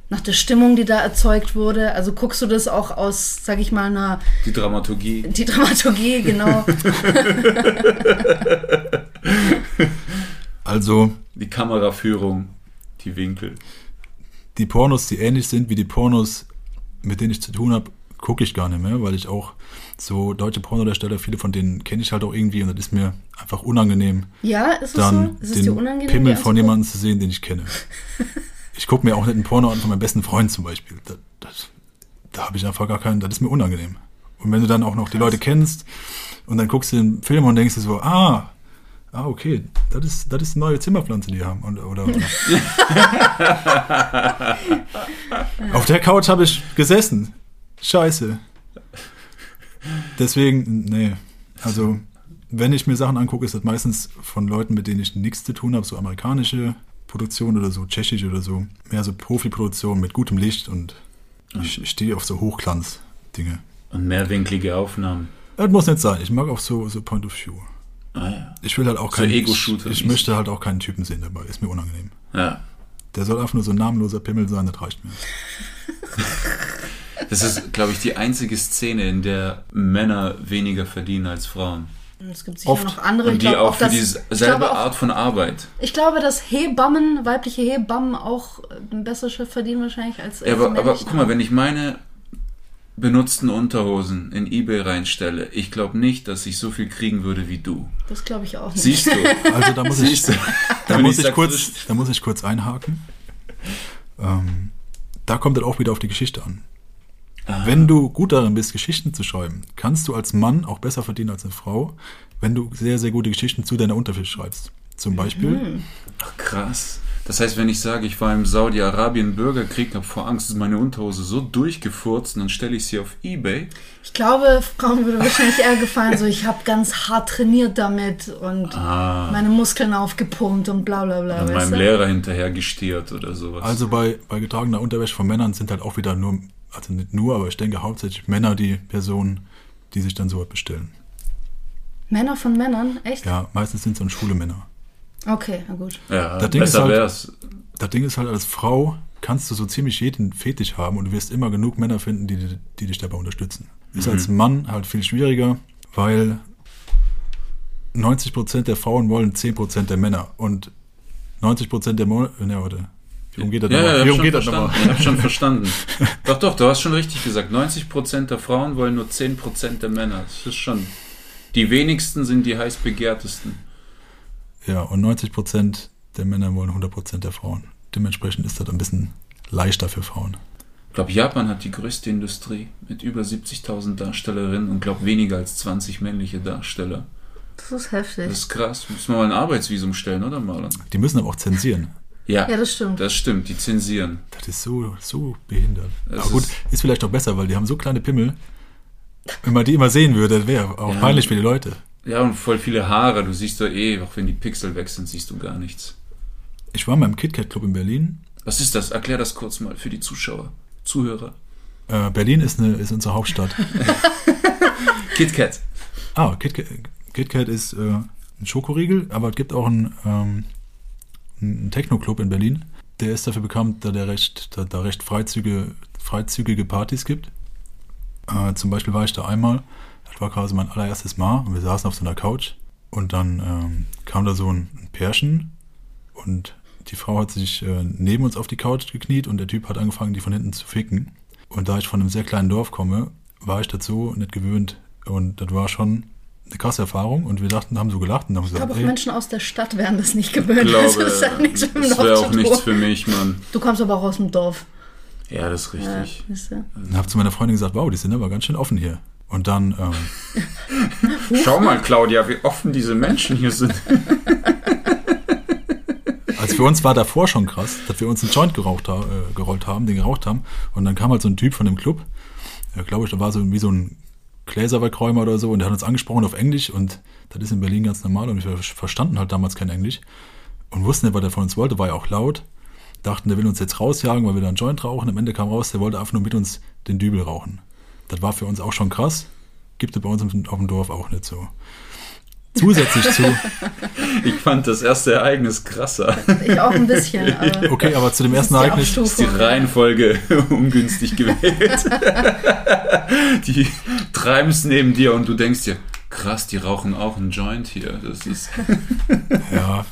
nach der Stimmung, die da erzeugt wurde? Also guckst du das auch aus, sag ich mal, einer, Die Dramaturgie. die Dramaturgie, genau. [laughs] Also Die Kameraführung, die Winkel. die Pornos, die ähnlich sind wie die Pornos, mit denen ich zu tun habe, gucke ich gar nicht mehr, weil ich auch so deutsche Pornodarsteller, viele von denen kenne ich halt auch irgendwie und das ist mir einfach unangenehm, Ja, ist es so? dann Ist es dir den unangenehm? Pimmel die von jemandem zu sehen, den ich kenne. [laughs] Ich gucke mir auch nicht ein Porno an von meinem besten Freund zum Beispiel. Das, das, da habe ich einfach gar keinen, das ist mir unangenehm. Und wenn du dann auch noch die Leute kennst und dann guckst du den Film und denkst du so, ah, ah, okay, das ist, das ist eine neue Zimmerpflanze, die wir haben. Und, oder, oder. [laughs] Auf der Couch habe ich gesessen. Scheiße. Deswegen, nee. Also, wenn ich mir Sachen angucke, ist das meistens von Leuten, mit denen ich nichts zu tun habe, so amerikanische Produktion oder so, tschechische oder so. Mehr so Profiproduktion mit gutem Licht und ich, stehe auf so Hochglanz-Dinge. Und mehrwinklige Aufnahmen. Das muss nicht sein. Ich mag auch so, so Point of View. Ah ja. Ich will halt auch So keinen. Ego-Shooter Ich, ich möchte halt auch keinen Typen sehen dabei. Ist mir unangenehm. Ja. Der soll einfach nur so ein namenloser Pimmel sein, das reicht mir. Das ist, glaube ich, die einzige Szene, in der Männer weniger verdienen als Frauen. Es gibt sicher Oft. noch andere. Und ich die glaub auch für dieselbe Art von Arbeit. Ich glaube, dass Hebammen, weibliche Hebammen auch äh, besser verdienen wahrscheinlich als, Ja, aber, aber guck mal, wenn ich meine benutzten Unterhosen in Ebay reinstelle, ich glaube nicht, dass ich so viel kriegen würde wie du. Das glaube ich auch nicht. Siehst du? [laughs] Also da muss ich, [laughs] da muss kurz, da muss ich kurz einhaken. Ähm, da kommt es auch wieder auf die Geschichte an. Ah. Wenn du gut darin bist, Geschichten zu schreiben, kannst du als Mann auch besser verdienen als eine Frau, wenn du sehr, sehr gute Geschichten zu deiner Unterwäsche schreibst. Zum Beispiel, Ach, krass. Das heißt, wenn ich sage, ich war im Saudi-Arabien Bürgerkrieg, habe vor Angst, ist meine Unterhose so durchgefurzt und dann stelle ich sie auf Ebay. Ich glaube, Frauen würde wahrscheinlich eher gefallen, so ich habe ganz hart trainiert damit und Ah, meine Muskeln aufgepumpt und bla bla bla. an weißt meinem du? Lehrer hinterher gestiert oder sowas. also bei, bei getragener Unterwäsche von Männern sind halt auch wieder nur, also nicht nur, aber ich denke hauptsächlich Männer die Personen, die sich dann sowas bestellen. Männer von Männern? Echt? Ja, meistens sind es dann schwule Männer. Okay, na gut. ja, das Ding ist besser halt- wär's. Das Ding ist halt, als Frau kannst du so ziemlich jeden Fetisch haben und du wirst immer genug Männer finden, die, die dich dabei unterstützen. Ist als Mann halt viel schwieriger, weil 90% der Frauen wollen 10% der Männer und 90% der Mo ne, warte. Wie umgeht das Ja, nochmal? ja, Wie ich habe umgeht schon, das nochmal? verstanden. Ich hab schon verstanden. [laughs] Doch, doch, du hast schon richtig gesagt. 90% der Frauen wollen nur 10% der Männer. Das ist schon. Die wenigsten sind die heiß begehrtesten. Ja, und 90% der Männer wollen 100% der Frauen. Dementsprechend ist das ein bisschen leichter für Frauen. Ich glaube, Japan hat die größte Industrie mit über 70.000 Darstellerinnen und glaube weniger als 20 männliche Darsteller. Das ist heftig. Das ist krass. Muss man mal ein Arbeitsvisum stellen, oder Marlon? Die müssen aber auch zensieren. Ja, ja, das stimmt. das stimmt. Die zensieren. Das ist so, so behindert. Das aber gut, ist- ist vielleicht auch besser, weil die haben so kleine Pimmel. Wenn man die immer sehen würde, wäre auch Ja. peinlich für die Leute. Ja, und voll viele Haare. Du siehst doch eh, auch wenn die Pixel weg sind, siehst du gar nichts. Ich war mal im KitKat Club in Berlin. Was ist das? Erklär das kurz mal für die Zuschauer, Zuhörer. Äh, Berlin ist, eine, ist unsere Hauptstadt. [laughs] [laughs] KitKat. ah, KitKat, KitKat ist äh, ein Schokoriegel, aber es gibt auch einen, ähm, einen Techno-Club in Berlin. Der ist dafür bekannt, da der recht, da, da recht freizügige, freizügige Partys gibt. Äh, zum Beispiel war ich da einmal, das war quasi mein allererstes Mal und wir saßen auf so einer Couch und dann ähm, kam da so ein, ein Pärchen und die Frau hat sich äh, neben uns auf die Couch gekniet und der Typ hat angefangen, die von hinten zu ficken. Und da ich von einem sehr kleinen Dorf komme, war ich dazu nicht gewöhnt. Und das war schon eine krasse Erfahrung. Und wir dachten, haben so gelacht und haben Ich gesagt, glaube, auch ey, Menschen aus der Stadt wären das nicht gewöhnt. Ich glaube, das ist halt nichts mit dem das Dorf wäre zu auch tun. nichts für mich, Mann. Du kommst aber auch aus dem Dorf. Ja, das ist Ja, richtig. du? und habe zu meiner Freundin gesagt, wow, die sind aber ganz schön offen hier. Und dann, ähm, [laughs] Schau mal, Claudia, wie offen diese Menschen hier sind. [laughs] also für uns war davor schon krass, dass wir uns einen Joint geraucht ha äh, gerollt haben, den geraucht haben. Und dann kam halt so ein Typ von dem Club, äh, glaube ich, da war so wie so ein Gläserwerkräumer oder so und der hat uns angesprochen auf Englisch und das ist in Berlin ganz normal und wir verstanden halt damals kein Englisch und wussten nicht, was er von uns wollte, war ja auch laut. Dachten, der will uns jetzt rausjagen, weil wir da einen Joint rauchen. Am Ende kam raus, der wollte einfach nur mit uns den Dübel rauchen. Das war für uns auch schon krass. Gibt es bei uns auf dem Dorf auch nicht so. Zusätzlich zu, [laughs] Ich fand das erste Ereignis krasser. Ich auch ein bisschen. [laughs] Aber okay, aber zu dem ersten Ereignis, Ist die. Reihenfolge [laughs] ungünstig gewählt. Die treiben es neben dir und du denkst dir, krass, die rauchen auch einen Joint hier. Das ist. [laughs] ja,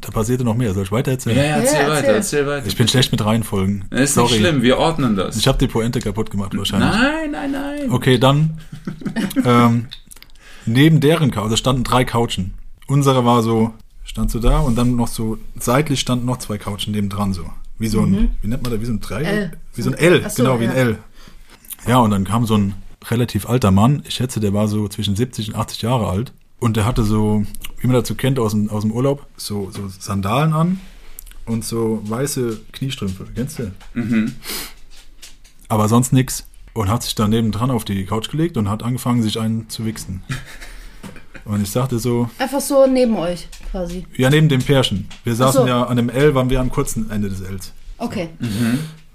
Da passierte noch mehr. Soll ich weiter erzählen? Ja, ja, erzähl Ja, weiter, erzähl. erzähl weiter. Ich bin schlecht mit Reihenfolgen. Das ist Sorry. nicht schlimm, wir ordnen das. Ich habe die Pointe kaputt gemacht wahrscheinlich. nein, nein, nein. Okay, dann [laughs] ähm, neben deren Couch, da standen drei Couchen. Unsere war so, stand so da und dann noch so seitlich standen noch zwei Couchen nebendran so. Wie so ein, wie nennt man da, wie so ein Dreieck? L. Wie so ein L, so, genau, wie ein ja. L. Ja, und dann kam so ein relativ alter Mann, ich schätze, der war so zwischen 70 und 80 Jahre alt. Und der hatte so, wie man dazu kennt aus dem, aus dem Urlaub, so, so Sandalen an und so weiße Kniestrümpfe. Kennst du? aber sonst nix. Und hat sich dann nebendran auf die Couch gelegt und hat angefangen, sich einen zu wichsen. [laughs] Und ich sagte so, Einfach so neben euch quasi. ja, neben dem Pärchen. Wir saßen so. ja an dem L, waren wir am kurzen Ende des Ls. Okay.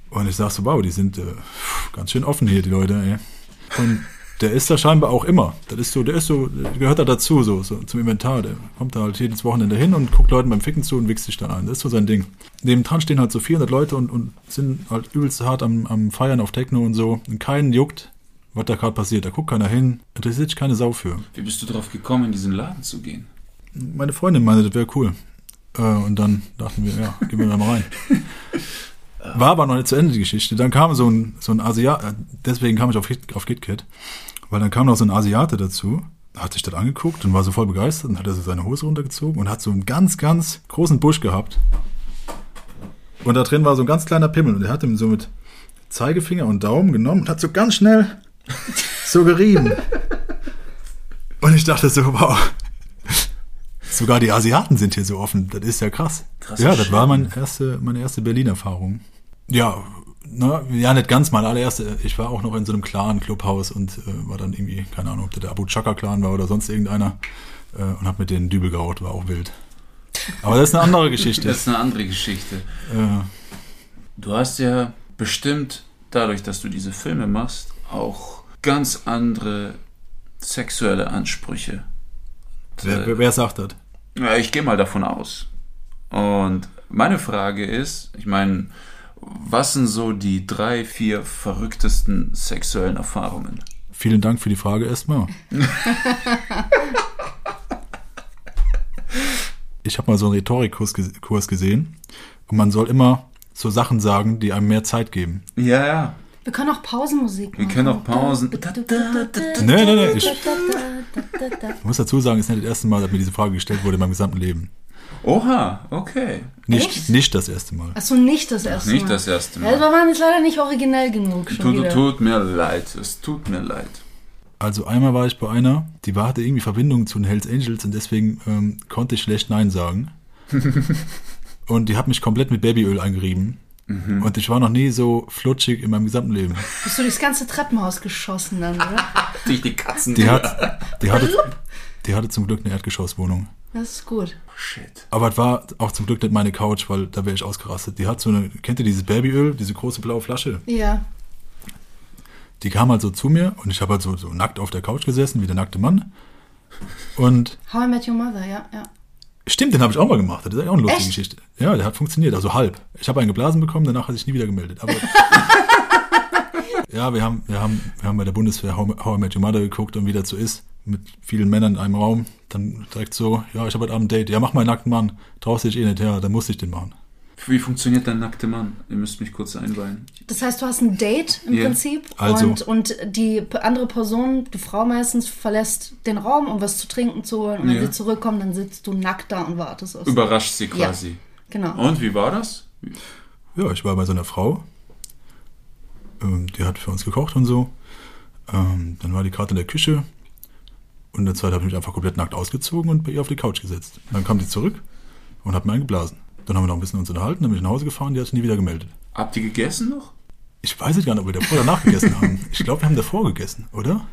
Und ich sag so, wow, die sind äh, ganz schön offen hier, die Leute, ey. Und der ist da scheinbar auch immer. Das ist so, der ist so, der gehört da dazu, so, so zum Inventar. Der kommt da halt jedes Wochenende hin und guckt Leuten beim Ficken zu und wichst sich dann ein. Das ist so sein Ding. Nebendran stehen halt so 400 Leute und, und sind halt übelst hart am, am Feiern auf Techno und so. Und keinen juckt, was da gerade passiert. Da guckt keiner hin. Interessiert sich keine Sau für. Wie bist du drauf gekommen, in diesen Laden zu gehen? Meine Freundin meinte, das wäre cool. Äh, und dann dachten wir, ja, gehen wir da mal rein. [laughs] War aber noch nicht zu Ende die Geschichte. Dann kam so ein, so ein Asiat, äh, deswegen kam ich auf, Hit, auf KitKat, weil dann kam noch so ein Asiate dazu, hat sich das angeguckt und war so voll begeistert und hat er so seine Hose runtergezogen und hat so einen ganz, ganz großen Busch gehabt. Und da drin war so ein ganz kleiner Pimmel und er hat ihm so mit Zeigefinger und Daumen genommen und hat so ganz schnell [laughs] so gerieben. Und ich dachte so, wow, Sogar die Asiaten sind hier so offen. Das ist ja krass. Krass, ja, das schön. war mein erste, meine erste Berlin-Erfahrung. Ja, na, ja, nicht ganz meine allererste. Ich war auch noch in so einem Clan-Clubhaus und äh, war dann irgendwie, keine Ahnung, ob das der Abu Chaka-Clan war oder sonst irgendeiner. Äh, und hab mit denen Dübel geraucht, war auch wild. Aber das ist eine andere Geschichte. Das ist eine andere Geschichte. äh, Du hast ja bestimmt dadurch, dass du diese Filme machst, auch ganz andere sexuelle Ansprüche. Wer, wer, wer sagt das? Ja, ich gehe mal davon aus. Und meine Frage ist, ich meine, was sind so die drei, vier verrücktesten sexuellen Erfahrungen? Vielen Dank für die Frage erstmal. ich habe mal so einen Rhetorikkurs Kurs gesehen und man soll immer so Sachen sagen, die einem mehr Zeit geben. Ja, ja. Wir können auch Pausenmusik machen. Wir können auch Pausen. Nee, nee, nee. Ich, muss dazu sagen, es ist nicht das erste Mal, dass mir diese Frage gestellt wurde in meinem gesamten Leben. Oha, okay. Nicht, Echt? nicht das erste Mal. Achso, nicht das erste Nicht Mal. das erste Ja, wir Mal. waren jetzt leider nicht originell genug schon Tut, wieder. tut mir leid. Es tut mir leid. Also einmal war ich bei einer, die war, hatte irgendwie Verbindung zu den Hells Angels und deswegen ähm, konnte ich schlecht Nein sagen. [laughs] und die hat mich komplett mit Babyöl eingerieben. Und ich war noch nie so flutschig in meinem gesamten Leben. Bist du durchs ganze Treppenhaus geschossen dann, oder? [laughs] Durch die Katzen. Die, hat, die, hatte, die hatte zum Glück eine Erdgeschosswohnung. Das ist gut. Shit. Aber es war auch zum Glück nicht meine Couch, weil da wäre ich ausgerastet. Die hat so eine, kennt ihr dieses Babyöl, diese große blaue Flasche? Ja. Die kam halt so zu mir und ich habe halt so, so nackt auf der Couch gesessen, wie der nackte Mann. Und How I Met Your Mother, ja, ja. Stimmt, den habe ich auch mal gemacht. Das ist auch eine lustige Echt? Geschichte. Ja, der hat funktioniert, also halb. Ich habe einen geblasen bekommen, danach hat sich nie wieder gemeldet. Aber [laughs] ja, wir haben, wir, haben, wir haben bei der Bundeswehr How, How I Met Your Mother geguckt und wie das so ist, mit vielen Männern in einem Raum. Dann direkt so, ja, ich habe heute Abend ein Date. Ja, mach mal einen nackten Mann. Traust dich eh nicht, ja, dann muss ich den machen. Wie funktioniert dein nackter Mann? Ihr müsst mich kurz einweihen. Das heißt, du hast ein Date im Ja. Prinzip Also. und, und die andere Person, die Frau meistens, verlässt den Raum, um was zu trinken zu holen. Und wenn Ja. sie zurückkommt, dann sitzt du nackt da und wartest auf sie. Überrascht sie quasi. Genau. Und wie war das? Ja, ich war bei so einer Frau. Ähm, die hat für uns gekocht und so. Ähm, dann war die gerade in der Küche. Und in der Zeit habe ich mich einfach komplett nackt ausgezogen und bei ihr auf die Couch gesetzt. Dann kam die zurück und hat mir einen geblasen. Dann haben wir noch ein bisschen uns unterhalten, dann bin ich nach Hause gefahren, die hat sich nie wieder gemeldet. Habt ihr gegessen noch? Ich weiß nicht gar nicht, ob wir davor oder danach gegessen haben. Ich glaube, wir haben davor gegessen, oder?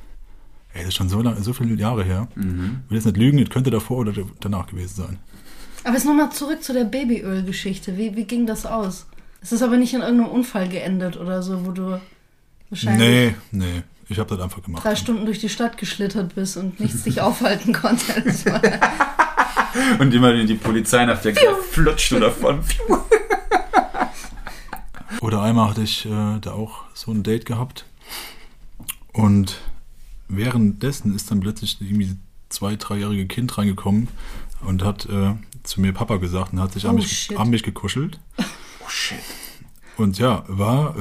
Ey, das ist schon so, lang, so viele Jahre her. Mhm. Ich will jetzt nicht lügen, es könnte davor oder danach gewesen sein. Aber jetzt nochmal zurück zu der Babyöl-Geschichte. Wie, wie ging das aus? Es ist aber nicht in irgendeinem Unfall geendet oder so, wo du wahrscheinlich Nee, nee. Ich habe das einfach gemacht. drei Stunden durch die Stadt geschlittert bist und nichts dich aufhalten konnte. Das war, [laughs] Und immer wenn die Polizei nach der flutscht du davon. Oder einmal hatte ich äh, da auch so ein Date gehabt. Und währenddessen ist dann plötzlich irgendwie zwei, dreijährige Kind reingekommen und hat äh, zu mir Papa gesagt und hat sich an, Oh, mich, shit. an mich gekuschelt. Oh shit. Und ja, war äh,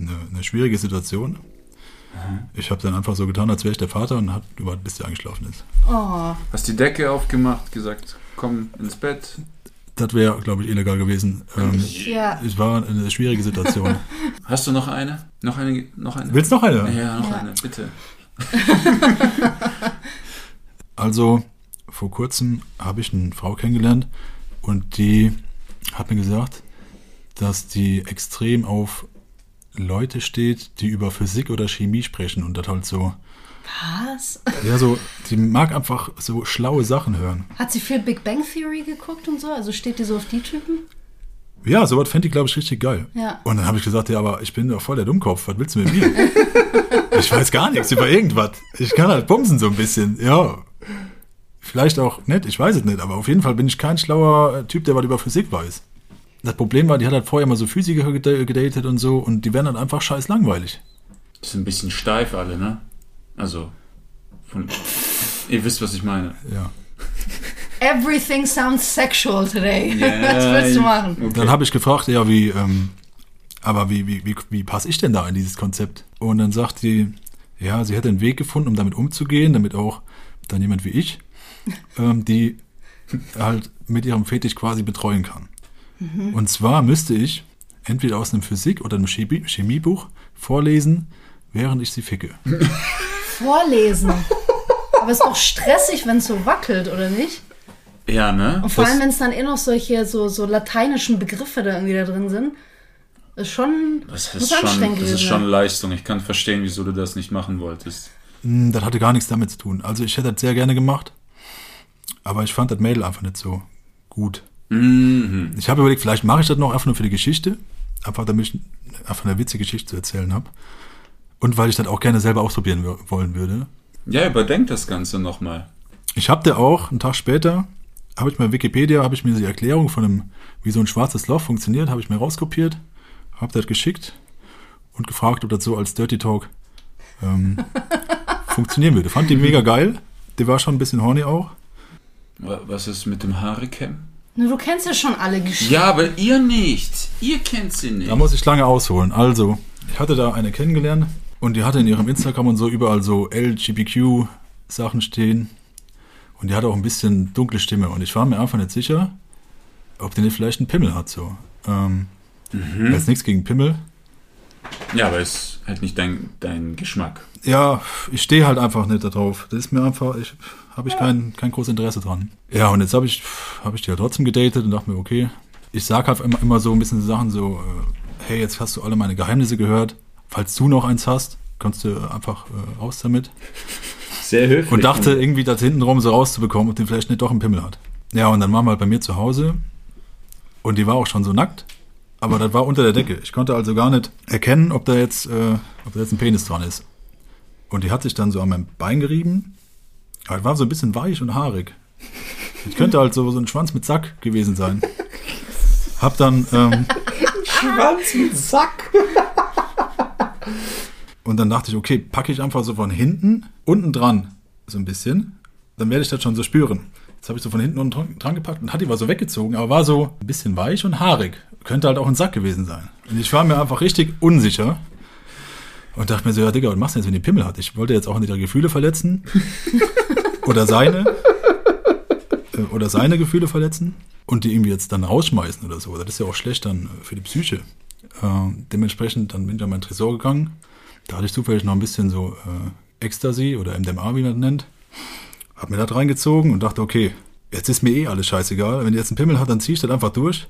eine, eine schwierige Situation. Ich habe dann einfach so getan, als wäre ich der Vater und hat gewartet, bis sie eingeschlafen ist. Oh, Hast die Decke aufgemacht, gesagt, komm ins Bett. Das wäre, glaube ich, illegal gewesen. Ähm, ja. es war eine schwierige Situation. [laughs] Hast du noch eine? Noch eine? Noch eine? Willst du noch eine? Ja, noch Ja. eine, bitte. [laughs] Also, vor kurzem habe ich eine Frau kennengelernt und die hat mir gesagt, dass die extrem auf Leute steht, die über Physik oder Chemie sprechen und das halt so, Was? ja, so, die mag einfach so schlaue Sachen hören. Hat sie viel Big Bang Theory geguckt und so? Also steht die so auf die Typen? Ja, sowas fände ich, glaube ich, richtig geil. Ja. Und dann habe ich gesagt, ja, aber ich bin doch voll der Dummkopf, was willst du mit mir? [laughs] ich weiß gar nichts über irgendwas. Ich kann halt bumsen so ein bisschen, ja. Vielleicht auch nicht, ich weiß es nicht, aber auf jeden Fall bin ich kein schlauer Typ, der was über Physik weiß. Das Problem war, die hat halt vorher mal so Physiker geda- gedatet und so und die werden dann einfach scheiß langweilig. Die sind ein bisschen steif alle, ne? Also, von, ihr wisst, was ich meine. Ja. Everything sounds sexual today. [laughs] Ja, Was willst du machen? Okay. Dann habe ich gefragt, ja, wie, ähm, aber wie, wie, wie, wie passe ich denn da in dieses Konzept? Und dann sagt die, ja, sie hätte einen Weg gefunden, um damit umzugehen, damit auch dann jemand wie ich, ähm, die halt mit ihrem Fetisch quasi betreuen kann. Und zwar müsste ich entweder aus einem Physik- oder einem Chemie Chemiebuch vorlesen, während ich sie ficke. Vorlesen. Aber ist doch stressig, wenn es so wackelt, oder nicht? Ja, ne? Und vor Das- allem, wenn es dann eh noch solche so, so lateinischen Begriffe da irgendwie da drin sind. Ist schon Das ist, schon, anstrengend das ist schon. Leistung. Ich kann verstehen, wieso du das nicht machen wolltest. Hm, Das hatte gar nichts damit zu tun. Also ich hätte das sehr gerne gemacht, aber ich fand das Mädel einfach nicht so gut. Mhm. Ich habe überlegt, vielleicht mache ich das noch einfach nur für die Geschichte, einfach damit ich einfach eine witzige Geschichte zu erzählen habe. Und weil ich das auch gerne selber ausprobieren wollen würde. Ja, überdenk das Ganze nochmal. Ich habe da auch, einen Tag später, habe ich mal Wikipedia, habe ich mir die Erklärung von dem, wie so ein schwarzes Loch funktioniert, habe ich mir rauskopiert, habe das geschickt und gefragt, ob das so als Dirty Talk ähm, [laughs] funktionieren würde. Fand die mega geil. Die war schon ein bisschen horny auch. Wa- Was ist mit dem Haare-Cam? Na, du kennst ja schon alle Geschichten. Ja, aber ihr nicht. Ihr kennt sie nicht. Da muss ich lange ausholen. Also, ich hatte da eine kennengelernt und die hatte in ihrem Instagram und so überall so LGBTQ-Sachen stehen. Und die hatte auch ein bisschen dunkle Stimme. Und ich war mir einfach nicht sicher, ob die nicht vielleicht einen Pimmel hat. So. Ähm, Jetzt nichts gegen Pimmel. Ja, aber ist halt nicht dein, dein Geschmack. Ja, ich stehe halt einfach nicht darauf. Das ist mir einfach, ich habe ich kein, kein großes Interesse dran. Ja, und jetzt habe ich, hab ich die halt trotzdem gedatet und dachte mir, okay, ich sag halt immer, immer so ein bisschen Sachen so, äh, hey, jetzt hast du alle meine Geheimnisse gehört. Falls du noch eins hast, kannst du einfach äh, raus damit. Sehr höflich. Und dachte irgendwie das hintenrum so rauszubekommen, ob die vielleicht nicht doch einen Pimmel hat. Ja, und dann waren wir halt bei mir zu Hause und die war auch schon so nackt, aber das war unter der Decke. Ich konnte also gar nicht erkennen, ob da jetzt, äh, ob da jetzt ein Penis dran ist. Und die hat sich dann so an meinem Bein gerieben, aber war so ein bisschen weich und haarig. Ich könnte halt so, so ein Schwanz mit Sack gewesen sein. Hab dann, ähm, Schwanz mit Sack. Und dann dachte ich, okay, packe ich einfach so von hinten, unten dran, so ein bisschen. Dann werde ich das schon so spüren. Jetzt habe ich so von hinten unten dran, dran gepackt und hat die war so weggezogen, aber war so ein bisschen weich und haarig. Könnte halt auch ein Sack gewesen sein. Und ich war mir einfach richtig unsicher. Und dachte mir so, ja Digga, was machst du jetzt, wenn die Pimmel hat? Ich wollte jetzt auch nicht ihre Gefühle verletzen. [laughs] oder seine. Äh, Oder seine Gefühle verletzen. Und die irgendwie jetzt dann rausschmeißen oder so. Das ist ja auch schlecht dann für die Psyche. Äh, dementsprechend, dann bin ich an meinen Tresor gegangen. Da hatte ich zufällig noch ein bisschen so äh, Ecstasy oder MDMA, wie man das nennt. Hab mir das reingezogen und dachte, okay, jetzt ist mir eh alles scheißegal. Wenn die jetzt einen Pimmel hat, dann zieh ich das einfach durch.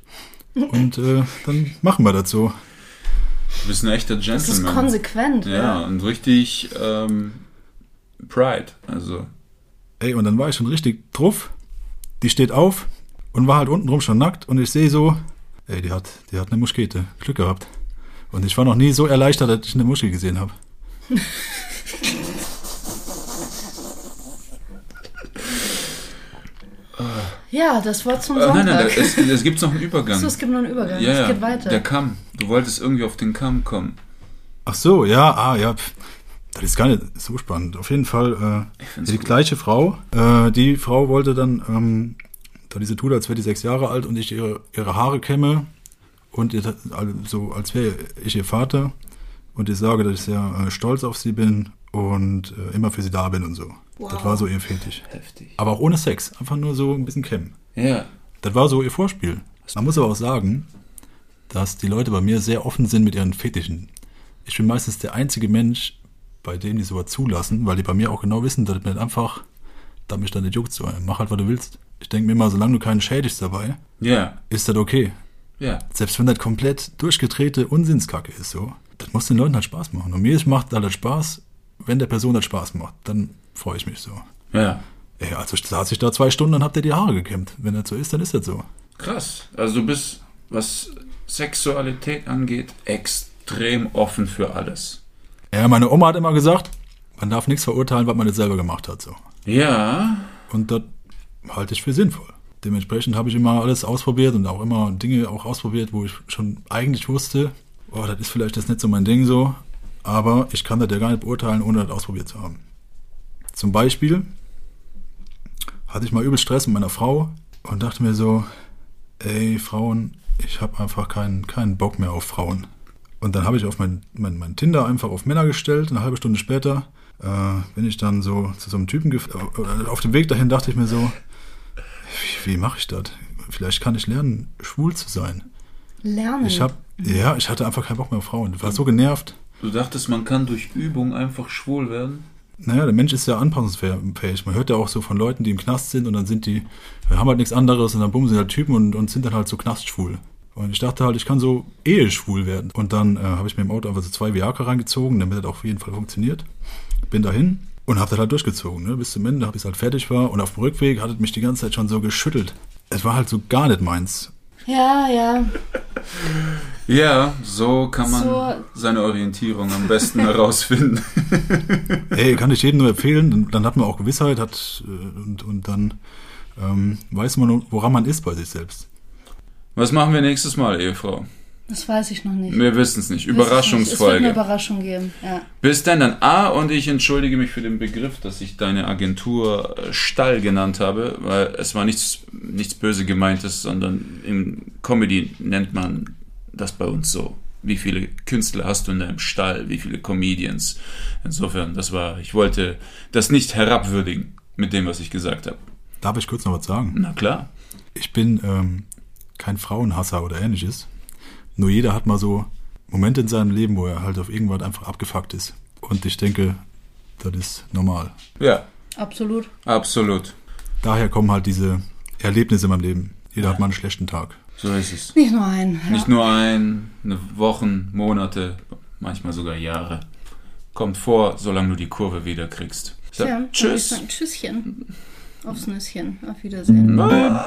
Und äh, dann machen wir das so. Du bist ein echter Das Gentleman. ist konsequent. Ja, und richtig ähm, Pride. Also, Ey, und dann war ich schon richtig drauf. Die steht auf und war halt untenrum schon nackt. Und ich sehe so, ey, die hat, die hat eine Muskete. Glück gehabt. Und ich war noch nie so erleichtert, dass ich eine Muschel gesehen habe. [laughs] Ja, das Wort zum äh, Sonntag. nein, nein, es, es gibt noch einen Übergang. so, es gibt noch einen Übergang. ja, es ja, geht weiter. der Kamm. Du wolltest irgendwie auf den Kamm kommen. Ach so, ja, ah, ja. Das ist gar nicht so spannend. Auf jeden Fall äh, die gut. gleiche Frau. Äh, die Frau wollte dann ähm, da diese tut, als wäre die sechs Jahre alt und ich ihre, ihre Haare kämme und ihr, also so als wäre ich ihr Vater und ich sage, dass ich sehr äh, stolz auf sie bin und äh, immer für sie da bin und so. Wow. Das war so ihr Fetisch. Heftig. Aber auch ohne Sex, einfach nur so ein bisschen kämmen. Ja. Das war so ihr Vorspiel. Man muss aber auch sagen, dass die Leute bei mir sehr offen sind mit ihren Fetischen. Ich bin meistens der einzige Mensch, bei dem die sowas zulassen, weil die bei mir auch genau wissen, dass nicht einfach, da mich dann nicht juckt, so, mach halt, was du willst. Ich denke mir immer, solange du keinen schädigst dabei, Ja. ist das okay. Ja. Selbst wenn das komplett durchgedrehte Unsinnskacke ist, so, das muss den Leuten halt Spaß machen. Und mir macht das Spaß, wenn der Person das Spaß macht, dann freue ich mich so. Ja. Ey, also saß ich da zwei Stunden, dann habt ihr die Haare gekämmt. Wenn das so ist, dann ist das so. Krass. Also du bist, was Sexualität angeht, extrem offen für alles. Ja, meine Oma hat immer gesagt, man darf nichts verurteilen, was man nicht selber gemacht hat. So. Ja. Und das halte ich für sinnvoll. Dementsprechend habe ich immer alles ausprobiert und auch immer Dinge auch ausprobiert, wo ich schon eigentlich wusste, oh, das ist vielleicht jetzt nicht so mein Ding so, aber ich kann das ja gar nicht beurteilen, ohne das ausprobiert zu haben. Zum Beispiel hatte ich mal übel Stress mit meiner Frau und dachte mir so, ey, Frauen, ich habe einfach keinen, keinen Bock mehr auf Frauen. Und dann habe ich auf mein, mein, mein Tinder einfach auf Männer gestellt. Eine halbe Stunde später äh, bin ich dann so zu so einem Typen gef- äh, auf dem Weg dahin dachte ich mir so, wie, wie mache ich das? Vielleicht kann ich lernen, schwul zu sein. Lernen. Ich habe, ja, ich hatte einfach keinen Bock mehr auf Frauen. Ich war so genervt. Du dachtest, man kann durch Übung einfach schwul werden? Naja, der Mensch ist ja anpassungsfähig. Man hört ja auch so von Leuten, die im Knast sind und dann sind die, haben halt nichts anderes und dann bumsen sie halt Typen und, und sind dann halt so knastschwul. Und ich dachte halt, ich kann so eheschwul werden. Und dann äh, habe ich mir im Auto einfach so zwei Viagra reingezogen, damit das auf jeden Fall funktioniert. Bin dahin und habe das halt durchgezogen, ne? bis zum Ende, bis ich halt fertig war. Und auf dem Rückweg hat es mich die ganze Zeit schon so geschüttelt. Es war halt so gar nicht meins. ja, ja. Ja, so kann man So. seine Orientierung am besten [laughs] herausfinden. Ey, kann ich jedem nur empfehlen. Dann, hat man auch Gewissheit hat, äh, und, und dann ähm, weiß man, woran man ist bei sich selbst. Was machen wir nächstes Mal, Ehefrau? Das weiß ich noch nicht. Wir wissen es nicht. Es wird eine Überraschungsfolge. Überraschung geben, ja. Bis dann dann A und ich entschuldige mich für den Begriff, dass ich deine Agentur äh, Stall genannt habe, weil es war nichts, nichts böse gemeintes, sondern im Comedy nennt man das bei uns so. Wie viele Künstler hast du in deinem Stall? Wie viele Comedians? Insofern, das war, ich wollte das nicht herabwürdigen mit dem, was ich gesagt habe. Darf ich kurz noch was sagen? Na klar. Ich bin ähm, kein Frauenhasser oder ähnliches. Nur jeder hat mal so Momente in seinem Leben, wo er halt auf irgendwas einfach abgefuckt ist. Und ich denke, das ist normal. Ja, Absolut. absolut. Daher kommen halt diese Erlebnisse in meinem Leben. Jeder hat mal einen schlechten Tag. So ist es. Nicht nur ein. Ja. Nicht nur ein, eine Wochen, Monate, manchmal sogar Jahre. Kommt vor, solange du die Kurve wieder kriegst. Ich sag, ich tschüss. sagen, Tschüsschen. Aufs Nüsschen. Auf Wiedersehen. Bye.